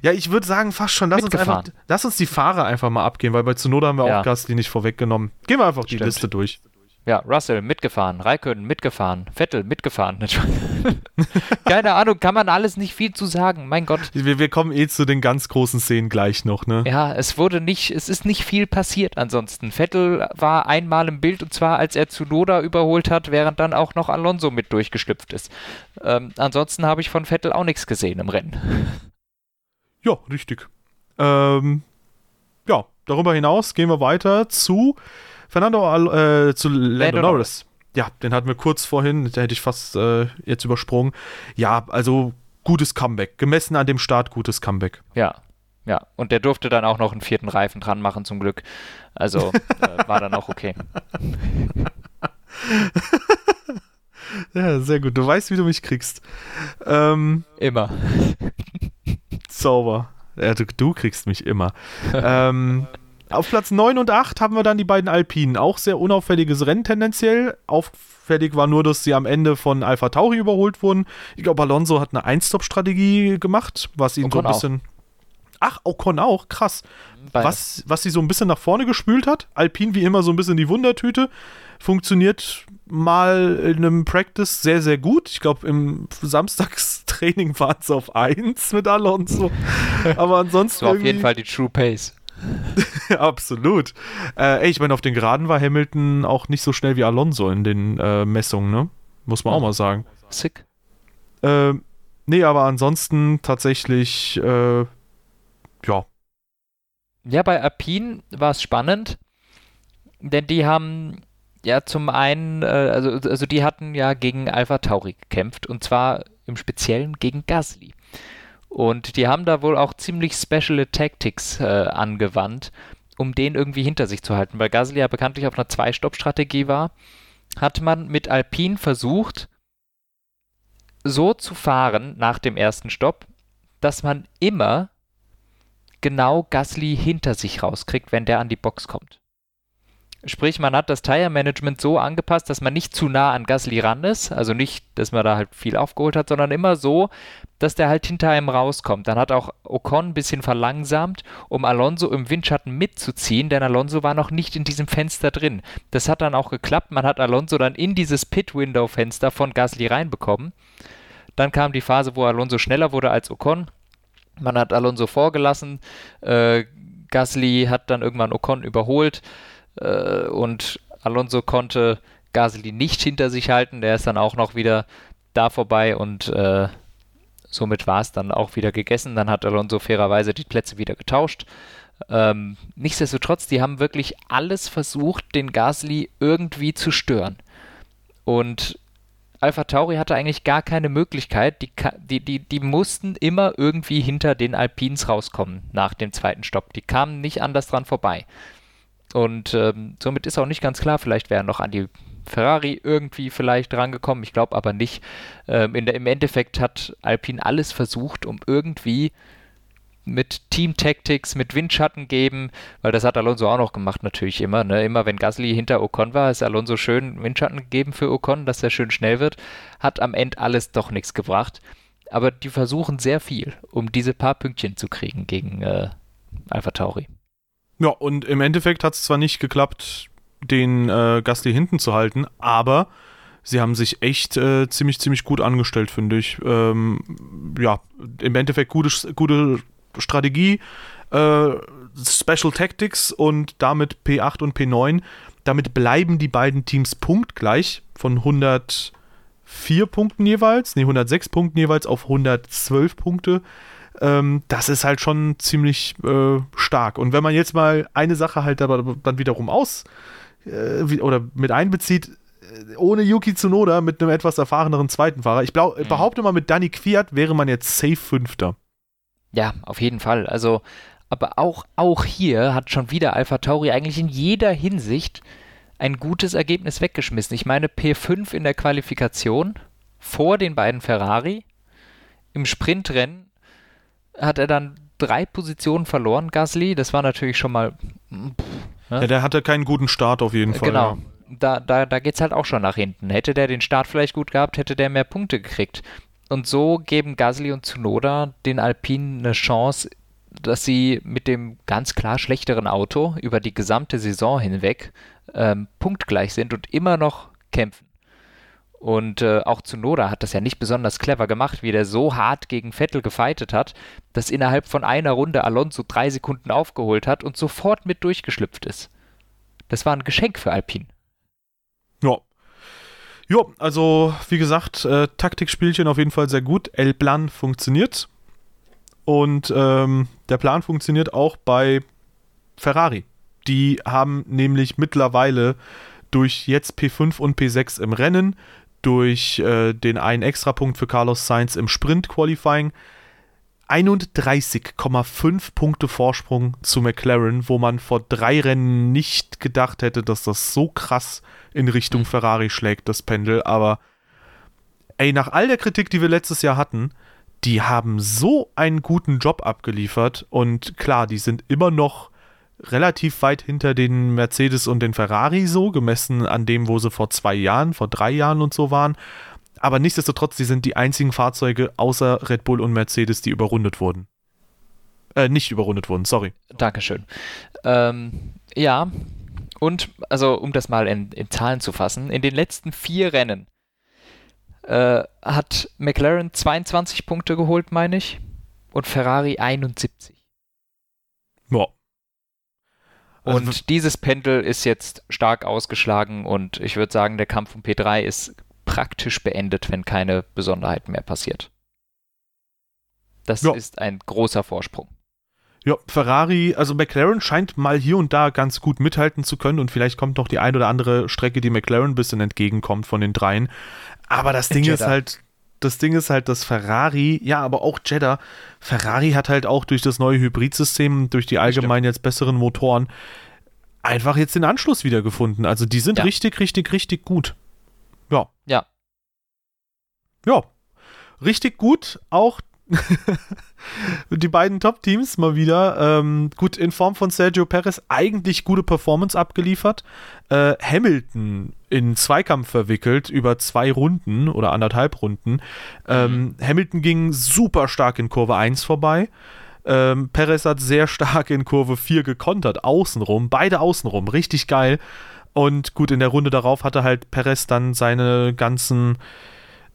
[SPEAKER 2] Ja, ich würde sagen, fast schon. Lass uns, einfach, lass uns die Fahrer einfach mal abgehen, weil bei Zunoda haben wir ja. auch Gasly nicht vorweggenommen. Gehen wir einfach Stimmt. die Liste durch.
[SPEAKER 1] Ja, Russell mitgefahren, Raikkonen mitgefahren, Vettel mitgefahren. Keine Ahnung, kann man alles nicht viel zu sagen, mein Gott.
[SPEAKER 2] Wir, wir, kommen eh zu den ganz großen Szenen gleich noch, ne?
[SPEAKER 1] Ja, es wurde nicht, es ist nicht viel passiert ansonsten. Vettel war einmal im Bild und zwar als er Zunoda überholt hat, während dann auch noch Alonso mit durchgeschlüpft ist. Ähm, ansonsten habe ich von Vettel auch nichts gesehen im Rennen.
[SPEAKER 2] Ja, richtig. Ähm, ja, darüber hinaus gehen wir weiter zu Fernando äh, zu Lando, Lando Norris. Ja, den hatten wir kurz vorhin, da hätte ich fast äh, jetzt übersprungen. Ja, also gutes Comeback. Gemessen an dem Start, gutes Comeback.
[SPEAKER 1] Ja. Ja, und der durfte dann auch noch einen vierten Reifen dran machen, zum Glück. Also äh, war dann auch okay.
[SPEAKER 2] ja, sehr gut. Du weißt, wie du mich kriegst. Ähm,
[SPEAKER 1] immer.
[SPEAKER 2] Sauber. Ja, du, du kriegst mich immer. ähm, auf Platz 9 und 8 haben wir dann die beiden Alpinen. Auch sehr unauffälliges Rennen tendenziell. Auffällig war nur, dass sie am Ende von Alpha Tauri überholt wurden. Ich glaube, Alonso hat eine Ein-Stop-Strategie gemacht, was ihn Ocon so ein bisschen. Auch. Ach, Ocon auch, krass. Was, was sie so ein bisschen nach vorne gespült hat. Alpine wie immer so ein bisschen die Wundertüte. Funktioniert mal in einem Practice sehr, sehr gut. Ich glaube, im Samstagstraining waren es auf 1 mit Alonso. Aber ansonsten.
[SPEAKER 1] Das war auf jeden Fall die True Pace.
[SPEAKER 2] Absolut. Äh, ey, ich meine, auf den Geraden war Hamilton auch nicht so schnell wie Alonso in den äh, Messungen, ne? Muss man oh. auch mal sagen.
[SPEAKER 1] Sick.
[SPEAKER 2] Äh, nee, aber ansonsten tatsächlich, äh, ja.
[SPEAKER 1] Ja, bei Alpine war es spannend, denn die haben ja zum einen, äh, also, also die hatten ja gegen Alpha Tauri gekämpft und zwar im Speziellen gegen Gasly. Und die haben da wohl auch ziemlich special Tactics äh, angewandt, um den irgendwie hinter sich zu halten. Weil Gasly ja bekanntlich auf einer Zwei-Stopp-Strategie war, hat man mit Alpine versucht, so zu fahren nach dem ersten Stopp, dass man immer genau Gasly hinter sich rauskriegt, wenn der an die Box kommt. Sprich, man hat das Tire-Management so angepasst, dass man nicht zu nah an Gasly ran ist. Also nicht, dass man da halt viel aufgeholt hat, sondern immer so, dass der halt hinter einem rauskommt. Dann hat auch Ocon ein bisschen verlangsamt, um Alonso im Windschatten mitzuziehen, denn Alonso war noch nicht in diesem Fenster drin. Das hat dann auch geklappt. Man hat Alonso dann in dieses Pit-Window-Fenster von Gasly reinbekommen. Dann kam die Phase, wo Alonso schneller wurde als Ocon. Man hat Alonso vorgelassen. Äh, Gasly hat dann irgendwann Ocon überholt äh, und Alonso konnte Gasly nicht hinter sich halten. Der ist dann auch noch wieder da vorbei und äh, somit war es dann auch wieder gegessen. Dann hat Alonso fairerweise die Plätze wieder getauscht. Ähm, nichtsdestotrotz, die haben wirklich alles versucht, den Gasly irgendwie zu stören. Und Alpha Tauri hatte eigentlich gar keine Möglichkeit. Die, die, die, die mussten immer irgendwie hinter den Alpins rauskommen nach dem zweiten Stopp. Die kamen nicht anders dran vorbei. Und ähm, somit ist auch nicht ganz klar, vielleicht wäre noch an die Ferrari irgendwie vielleicht rangekommen. Ich glaube aber nicht. Ähm, der, Im Endeffekt hat Alpine alles versucht, um irgendwie mit Team Tactics, mit Windschatten geben, weil das hat Alonso auch noch gemacht natürlich immer. Ne? Immer wenn Gasly hinter Ocon war, ist Alonso schön Windschatten gegeben für Ocon, dass er schön schnell wird. Hat am Ende alles doch nichts gebracht. Aber die versuchen sehr viel, um diese paar Pünktchen zu kriegen gegen äh, Alpha Tauri.
[SPEAKER 2] Ja, und im Endeffekt hat es zwar nicht geklappt, den äh, Gasly hinten zu halten, aber sie haben sich echt äh, ziemlich, ziemlich gut angestellt, finde ich. Ähm, ja, im Endeffekt gute, gute Strategie, äh, Special Tactics und damit P8 und P9. Damit bleiben die beiden Teams punktgleich von 104 Punkten jeweils, nee, 106 Punkten jeweils auf 112 Punkte ähm, das ist halt schon ziemlich äh, stark. Und wenn man jetzt mal eine Sache halt aber dann wiederum aus äh, oder mit einbezieht, äh, ohne Yuki Tsunoda mit einem etwas erfahreneren zweiten Fahrer. Ich mhm. behaupte mal, mit Danny Quiert wäre man jetzt safe Fünfter.
[SPEAKER 1] Ja, auf jeden Fall. Also, aber auch, auch hier hat schon wieder Alpha Tauri eigentlich in jeder Hinsicht ein gutes Ergebnis weggeschmissen. Ich meine, P5 in der Qualifikation vor den beiden Ferrari, im Sprintrennen hat er dann drei Positionen verloren, Gasly. Das war natürlich schon mal.
[SPEAKER 2] Ne? Ja, der hatte keinen guten Start auf jeden Fall.
[SPEAKER 1] Genau. Ja. Da, da, da geht es halt auch schon nach hinten. Hätte der den Start vielleicht gut gehabt, hätte der mehr Punkte gekriegt. Und so geben Gasly und Tsunoda den Alpinen eine Chance, dass sie mit dem ganz klar schlechteren Auto über die gesamte Saison hinweg ähm, punktgleich sind und immer noch kämpfen. Und äh, auch Tsunoda hat das ja nicht besonders clever gemacht, wie der so hart gegen Vettel gefeitet hat, dass innerhalb von einer Runde Alonso drei Sekunden aufgeholt hat und sofort mit durchgeschlüpft ist. Das war ein Geschenk für Alpine.
[SPEAKER 2] Ja. Ja, also wie gesagt, äh, Taktikspielchen auf jeden Fall sehr gut. El Plan funktioniert. Und ähm, der Plan funktioniert auch bei Ferrari. Die haben nämlich mittlerweile durch jetzt P5 und P6 im Rennen durch äh, den einen Extrapunkt für Carlos Sainz im Sprint-Qualifying 31,5 Punkte Vorsprung zu McLaren, wo man vor drei Rennen nicht gedacht hätte, dass das so krass in Richtung Ferrari schlägt, das Pendel. Aber ey, nach all der Kritik, die wir letztes Jahr hatten, die haben so einen guten Job abgeliefert. Und klar, die sind immer noch relativ weit hinter den Mercedes und den Ferrari so, gemessen an dem, wo sie vor zwei Jahren, vor drei Jahren und so waren. Aber nichtsdestotrotz, die sind die einzigen Fahrzeuge außer Red Bull und Mercedes, die überrundet wurden. Äh, nicht überrundet wurden, sorry.
[SPEAKER 1] Dankeschön. Ähm, ja, und also um das mal in, in, Zahlen zu fassen, in den letzten vier Rennen äh, hat McLaren 22 Punkte geholt, meine ich, und Ferrari 71.
[SPEAKER 2] Ja.
[SPEAKER 1] Also und dieses Pendel ist jetzt stark ausgeschlagen und ich würde sagen, der Kampf um P3 ist praktisch beendet, wenn keine Besonderheiten mehr passiert. Das ja. ist ein großer Vorsprung.
[SPEAKER 2] Ja, Ferrari, also McLaren scheint mal hier und da ganz gut mithalten zu können und vielleicht kommt noch die ein oder andere Strecke, die McLaren ein bisschen entgegenkommt von den dreien. Aber das Ding Jeddah. ist halt, das Ding ist halt, dass Ferrari, ja, aber auch Jeddah, Ferrari hat halt auch durch das neue Hybridsystem, durch die allgemein jetzt besseren Motoren, einfach jetzt den Anschluss wiedergefunden. Also die sind ja. richtig, richtig, richtig gut. Ja.
[SPEAKER 1] Ja.
[SPEAKER 2] Ja. Richtig gut. Auch die beiden Top-Teams mal wieder. Ähm, gut, in Form von Sergio Perez eigentlich gute Performance abgeliefert. Äh, Hamilton in Zweikampf verwickelt über zwei Runden oder anderthalb Runden. Ähm, mhm. Hamilton ging super stark in Kurve 1 vorbei. Ähm, Perez hat sehr stark in Kurve 4 gekontert, außenrum, beide außenrum, richtig geil. Und gut, in der Runde darauf hatte halt Perez dann seine ganzen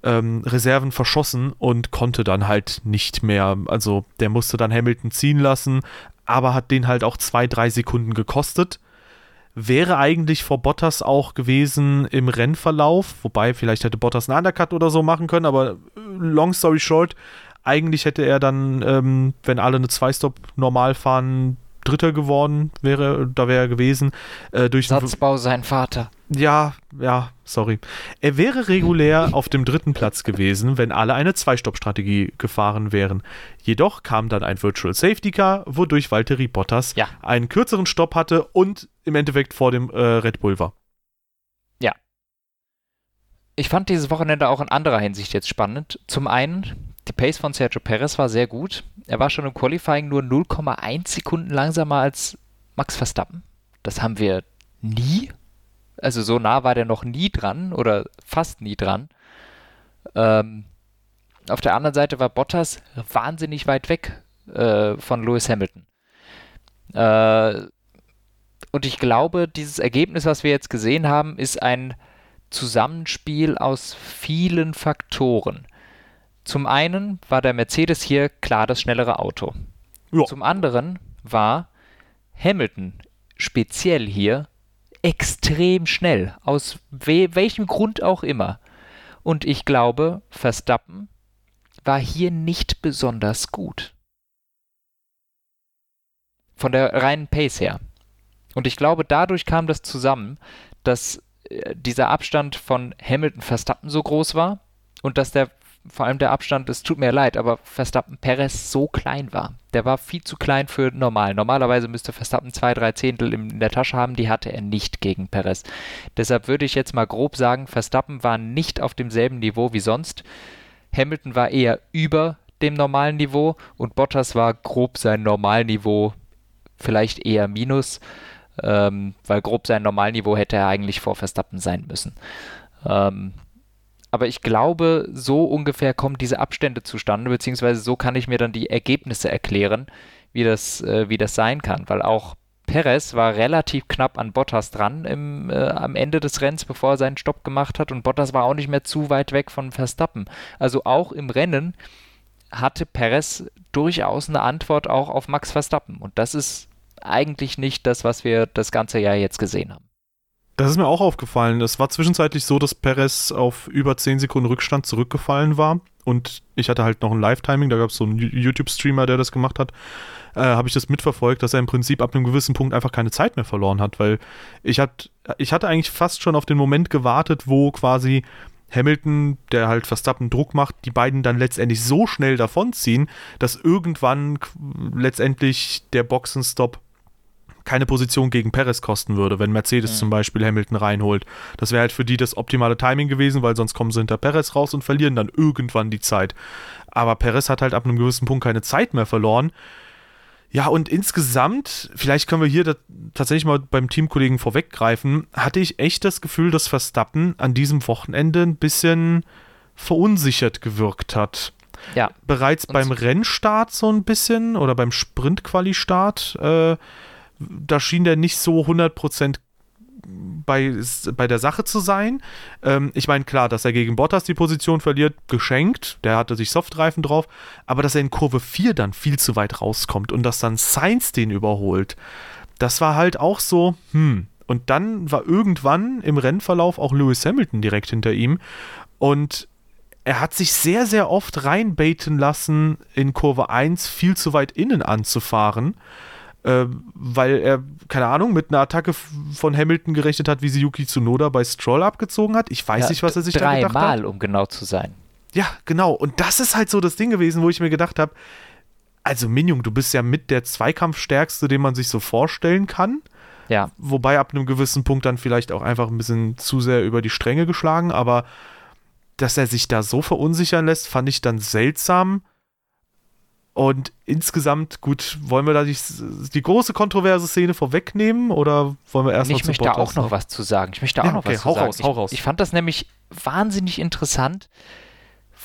[SPEAKER 2] ähm, Reserven verschossen und konnte dann halt nicht mehr. Also der musste dann Hamilton ziehen lassen, aber hat den halt auch zwei, drei Sekunden gekostet. Wäre eigentlich vor Bottas auch gewesen im Rennverlauf, wobei vielleicht hätte Bottas einen Undercut oder so machen können, aber äh, long story short, eigentlich hätte er dann, ähm, wenn alle eine Zwei-Stop normal fahren, Dritter geworden wäre, da wäre er gewesen.
[SPEAKER 1] Äh, durch Satzbau sein Vater.
[SPEAKER 2] Ja, ja, sorry. Er wäre regulär auf dem dritten Platz gewesen, wenn alle eine Zwei-Stopp-Strategie gefahren wären. Jedoch kam dann ein Virtual Safety Car, wodurch Valtteri Bottas ja. einen kürzeren Stopp hatte und im Endeffekt vor dem äh, Red Bull war.
[SPEAKER 1] Ja. Ich fand dieses Wochenende auch in anderer Hinsicht jetzt spannend. Zum einen, die Pace von Sergio Perez war sehr gut. Er war schon im Qualifying nur 0,1 Sekunden langsamer als Max Verstappen. Das haben wir nie. Also so nah war der noch nie dran oder fast nie dran. Ähm, auf der anderen Seite war Bottas wahnsinnig weit weg äh, von Lewis Hamilton. Äh, und ich glaube, dieses Ergebnis, was wir jetzt gesehen haben, ist ein Zusammenspiel aus vielen Faktoren. Zum einen war der Mercedes hier klar das schnellere Auto. Ja. Zum anderen war Hamilton speziell hier extrem schnell, aus we welchem Grund auch immer. Und ich glaube, Verstappen war hier nicht besonders gut. Von der reinen Pace her. Und ich glaube, dadurch kam das zusammen, dass äh, dieser Abstand von Hamilton Verstappen so groß war und dass der vor allem der Abstand, es tut mir leid, aber Verstappen Perez so klein war. Der war viel zu klein für normal. Normalerweise müsste Verstappen zwei, drei Zehntel in der Tasche haben, die hatte er nicht gegen Perez. Deshalb würde ich jetzt mal grob sagen, Verstappen war nicht auf demselben Niveau wie sonst. Hamilton war eher über dem normalen Niveau und Bottas war grob sein Normalniveau, vielleicht eher minus, ähm, weil grob sein Normalniveau hätte er eigentlich vor Verstappen sein müssen. Ähm, aber ich glaube, so ungefähr kommen diese Abstände zustande, beziehungsweise so kann ich mir dann die Ergebnisse erklären, wie das, äh, wie das sein kann, weil auch Perez war relativ knapp an Bottas dran im, äh, am Ende des Rennens, bevor er seinen Stopp gemacht hat und Bottas war auch nicht mehr zu weit weg von Verstappen. Also auch im Rennen hatte Perez durchaus eine Antwort auch auf Max Verstappen und das ist eigentlich nicht das, was wir das ganze Jahr jetzt gesehen haben.
[SPEAKER 2] Das ist mir auch aufgefallen. Es war zwischenzeitlich so, dass Perez auf über 10 Sekunden Rückstand zurückgefallen war. Und ich hatte halt noch ein Live-Timing, da gab es so einen YouTube-Streamer, der das gemacht hat. Äh, Habe ich das mitverfolgt, dass er im Prinzip ab einem gewissen Punkt einfach keine Zeit mehr verloren hat, weil ich, hat, ich hatte eigentlich fast schon auf den Moment gewartet, wo quasi Hamilton, der halt Verstappen Druck macht, die beiden dann letztendlich so schnell davonziehen, dass irgendwann letztendlich der Boxenstopp keine Position gegen Perez kosten würde, wenn Mercedes mhm. zum Beispiel Hamilton reinholt. Das wäre halt für die das optimale Timing gewesen, weil sonst kommen sie hinter Perez raus und verlieren dann irgendwann die Zeit. Aber Perez hat halt ab einem gewissen Punkt keine Zeit mehr verloren. Ja, und insgesamt, vielleicht können wir hier tatsächlich mal beim Teamkollegen vorweggreifen, hatte ich echt das Gefühl, dass Verstappen an diesem Wochenende ein bisschen verunsichert gewirkt hat.
[SPEAKER 1] Ja.
[SPEAKER 2] Bereits beim Rennstart so ein bisschen oder beim Sprint-Quali-Start äh, da schien der nicht so 100% bei, bei der Sache zu sein. Ähm, ich meine, klar, dass er gegen Bottas die Position verliert, geschenkt. Der hatte sich Softreifen drauf. Aber dass er in Kurve 4 dann viel zu weit rauskommt und dass dann Sainz den überholt, das war halt auch so, hm. Und dann war irgendwann im Rennverlauf auch Lewis Hamilton direkt hinter ihm. Und er hat sich sehr, sehr oft reinbaiten lassen, in Kurve 1 viel zu weit innen anzufahren äh, weil er, keine Ahnung, mit einer Attacke von Hamilton gerechnet hat, wie sie Yuki Tsunoda bei Stroll abgezogen hat. Ich weiß ja, nicht, was er sich da gedacht hat.
[SPEAKER 1] Dreimal, um genau zu sein.
[SPEAKER 2] Ja, genau. Und das ist halt so das Ding gewesen, wo ich mir gedacht habe, also Minjung, du bist ja mit der Zweikampfstärkste, den man sich so vorstellen kann.
[SPEAKER 1] Ja.
[SPEAKER 2] Wobei ab einem gewissen Punkt dann vielleicht auch einfach ein bisschen zu sehr über die Stränge geschlagen, aber dass er sich da so verunsichern lässt, fand ich dann seltsam. Und insgesamt, gut, wollen wir da die, die große kontroverse Szene vorwegnehmen oder wollen wir erst
[SPEAKER 1] Ich möchte da auch noch was zu sagen. Ich möchte auch ja, noch okay, was hau zu raus, sagen. Hau raus. Ich, ich fand das nämlich wahnsinnig interessant,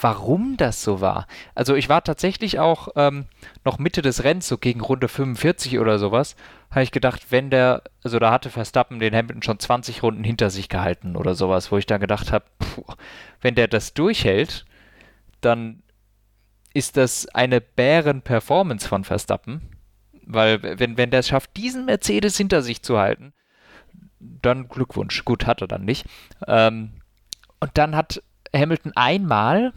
[SPEAKER 1] warum das so war. Also ich war tatsächlich auch ähm, noch Mitte des Rennens, so gegen Runde 45 oder sowas, habe ich gedacht, wenn der, also da hatte Verstappen den Hamilton schon 20 Runden hinter sich gehalten oder sowas, wo ich dann gedacht habe, wenn der das durchhält, dann ist das eine Bären-Performance von Verstappen. Weil, wenn, wenn der es schafft, diesen Mercedes hinter sich zu halten, dann Glückwunsch. Gut, hat er dann nicht. Ähm, und dann hat Hamilton einmal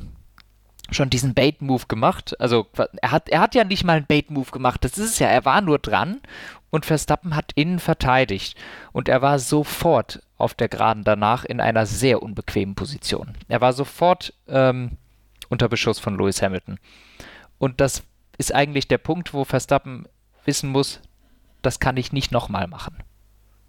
[SPEAKER 1] schon diesen Bait-Move gemacht. Also er hat, er hat ja nicht mal einen Bait-Move gemacht. Das ist es ja. Er war nur dran und Verstappen hat innen verteidigt. Und er war sofort auf der Geraden danach in einer sehr unbequemen Position. Er war sofort ähm, unter Beschuss von Lewis Hamilton. Und das ist eigentlich der Punkt, wo Verstappen wissen muss, das kann ich nicht nochmal machen.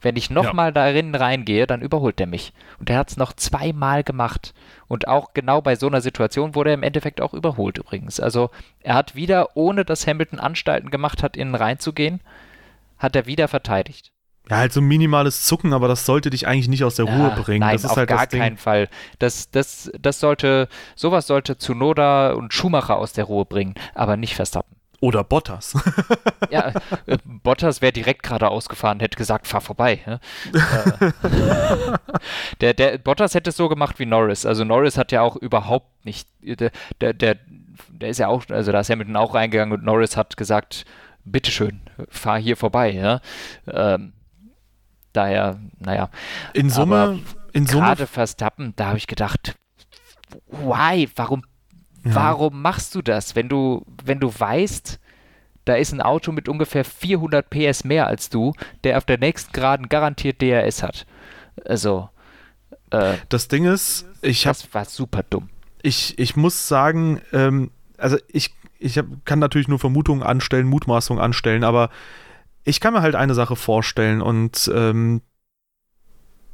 [SPEAKER 1] Wenn ich nochmal ja. darin reingehe, dann überholt er mich. Und er hat es noch zweimal gemacht. Und auch genau bei so einer Situation wurde er im Endeffekt auch überholt übrigens. Also er hat wieder, ohne dass Hamilton Anstalten gemacht hat, innen reinzugehen, hat er wieder verteidigt.
[SPEAKER 2] Ja, halt so ein minimales Zucken, aber das sollte dich eigentlich nicht aus der ja, Ruhe bringen.
[SPEAKER 1] Nein,
[SPEAKER 2] das ist
[SPEAKER 1] auf
[SPEAKER 2] halt
[SPEAKER 1] gar keinen Fall. Das, das, das sollte, sowas sollte Zunoda und Schumacher aus der Ruhe bringen, aber nicht Verstappen.
[SPEAKER 2] Oder Bottas.
[SPEAKER 1] ja, äh, Bottas wäre direkt gerade ausgefahren, hätte gesagt, fahr vorbei. Ja? Äh, der, der Bottas hätte es so gemacht wie Norris. Also Norris hat ja auch überhaupt nicht, der, der, der, der ist ja auch, also da ist Hamilton auch reingegangen und Norris hat gesagt, bitteschön, fahr hier vorbei. Ja? Ähm, Daher, naja.
[SPEAKER 2] In Summe, in Summe.
[SPEAKER 1] Gerade Verstappen, da habe ich gedacht, why? Warum, ja. warum machst du das? Wenn du, wenn du weißt, da ist ein Auto mit ungefähr 400 PS mehr als du, der auf der nächsten Geraden garantiert DRS hat. Also.
[SPEAKER 2] Äh, das Ding ist, ich habe.
[SPEAKER 1] Das war super dumm.
[SPEAKER 2] Ich, ich muss sagen, ähm, also ich, ich hab, kann natürlich nur Vermutungen anstellen, Mutmaßungen anstellen, aber ich kann mir halt eine Sache vorstellen und ähm,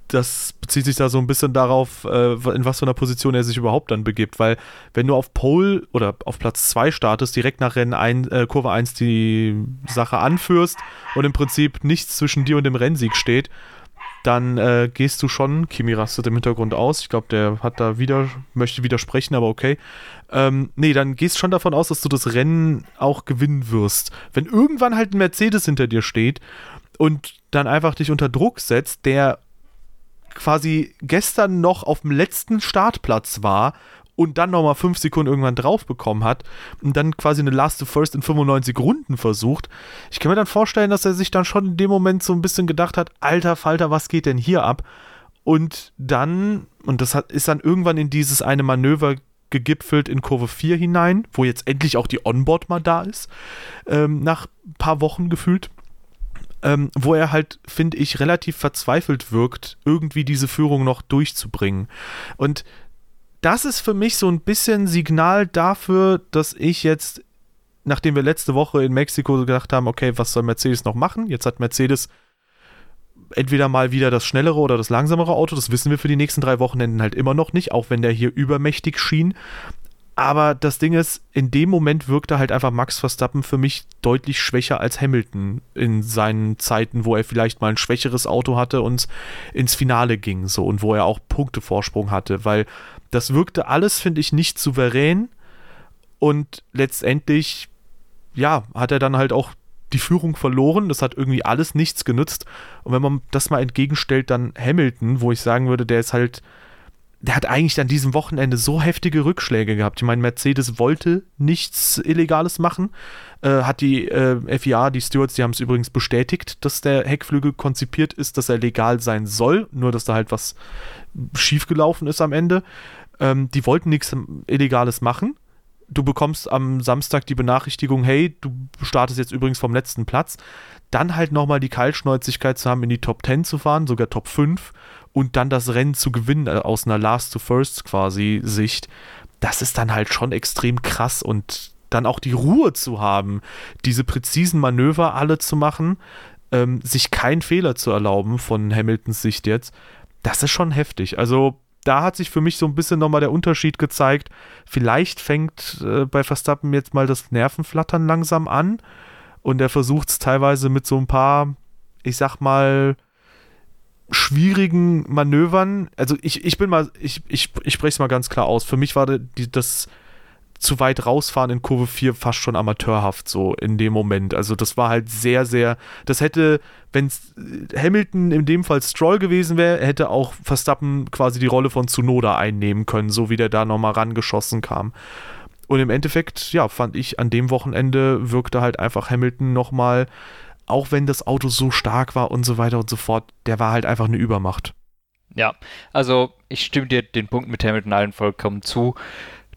[SPEAKER 2] das bezieht sich da so ein bisschen darauf, äh, in was für einer Position er sich überhaupt dann begibt, weil wenn du auf Pole oder auf Platz 2 startest, direkt nach Rennen ein, äh, Kurve 1 die Sache anführst und im Prinzip nichts zwischen dir und dem Rennsieg steht, dann äh, gehst du schon, Kimi rastet im Hintergrund aus, ich glaube, der hat da wieder, möchte widersprechen, aber okay. Ähm, nee, dann gehst schon davon aus, dass du das Rennen auch gewinnen wirst. Wenn irgendwann halt ein Mercedes hinter dir steht und dann einfach dich unter Druck setzt, der quasi gestern noch auf dem letzten Startplatz war und dann nochmal 5 Sekunden irgendwann drauf bekommen hat und dann quasi eine Last to First in 95 Runden versucht. Ich kann mir dann vorstellen, dass er sich dann schon in dem Moment so ein bisschen gedacht hat, alter Falter, was geht denn hier ab? Und dann, und das hat, ist dann irgendwann in dieses eine Manöver gegipfelt in Kurve 4 hinein, wo jetzt endlich auch die Onboard mal da ist, ähm, nach ein paar Wochen gefühlt. Ähm, wo er halt, finde ich, relativ verzweifelt wirkt, irgendwie diese Führung noch durchzubringen. Und das ist für mich so ein bisschen Signal dafür, dass ich jetzt, nachdem wir letzte Woche in Mexiko gedacht haben, okay, was soll Mercedes noch machen? Jetzt hat Mercedes entweder mal wieder das schnellere oder das langsamere Auto. Das wissen wir für die nächsten drei Wochenenden halt immer noch nicht, auch wenn der hier übermächtig schien. Aber das Ding ist, in dem Moment wirkte halt einfach Max Verstappen für mich deutlich schwächer als Hamilton in seinen Zeiten, wo er vielleicht mal ein schwächeres Auto hatte und ins Finale ging, so und wo er auch Punktevorsprung hatte, weil das wirkte alles, finde ich, nicht souverän und letztendlich, ja, hat er dann halt auch die Führung verloren. Das hat irgendwie alles nichts genützt. Und wenn man das mal entgegenstellt, dann Hamilton, wo ich sagen würde, der ist halt der hat eigentlich an diesem Wochenende so heftige Rückschläge gehabt. Ich meine, Mercedes wollte nichts Illegales machen. Äh, hat die äh, FIA, die Stewards, die haben es übrigens bestätigt, dass der Heckflügel konzipiert ist, dass er legal sein soll, nur dass da halt was schiefgelaufen ist am Ende. Ähm, die wollten nichts Illegales machen. Du bekommst am Samstag die Benachrichtigung, hey, du startest jetzt übrigens vom letzten Platz. Dann halt nochmal die Kaltschnäuzigkeit zu haben, in die Top 10 zu fahren, sogar Top 5 und dann das Rennen zu gewinnen äh, aus einer Last to First quasi Sicht, das ist dann halt schon extrem krass und dann auch die Ruhe zu haben, diese präzisen Manöver alle zu machen, ähm, sich keinen Fehler zu erlauben von Hamiltons Sicht jetzt, das ist schon heftig. Also da hat sich für mich so ein bisschen nochmal der Unterschied gezeigt. Vielleicht fängt äh, bei Verstappen jetzt mal das Nervenflattern langsam an und er versucht es teilweise mit so ein paar, ich sag mal, schwierigen Manövern. Also ich, ich bin mal, ich, ich, ich spreche es mal ganz klar aus. Für mich war die, das zu weit rausfahren in Kurve 4 fast schon amateurhaft so in dem Moment. Also das war halt sehr, sehr, das hätte, wenn Hamilton in dem Fall Stroll gewesen wäre, hätte auch Verstappen quasi die Rolle von Tsunoda einnehmen können, so wie der da nochmal rangeschossen kam. Und im Endeffekt, ja, fand ich, an dem Wochenende wirkte halt einfach Hamilton nochmal auch wenn das Auto so stark war und so weiter und so fort, der war halt einfach eine Übermacht.
[SPEAKER 1] Ja, also ich stimme dir den Punkt mit Hamilton allen vollkommen zu.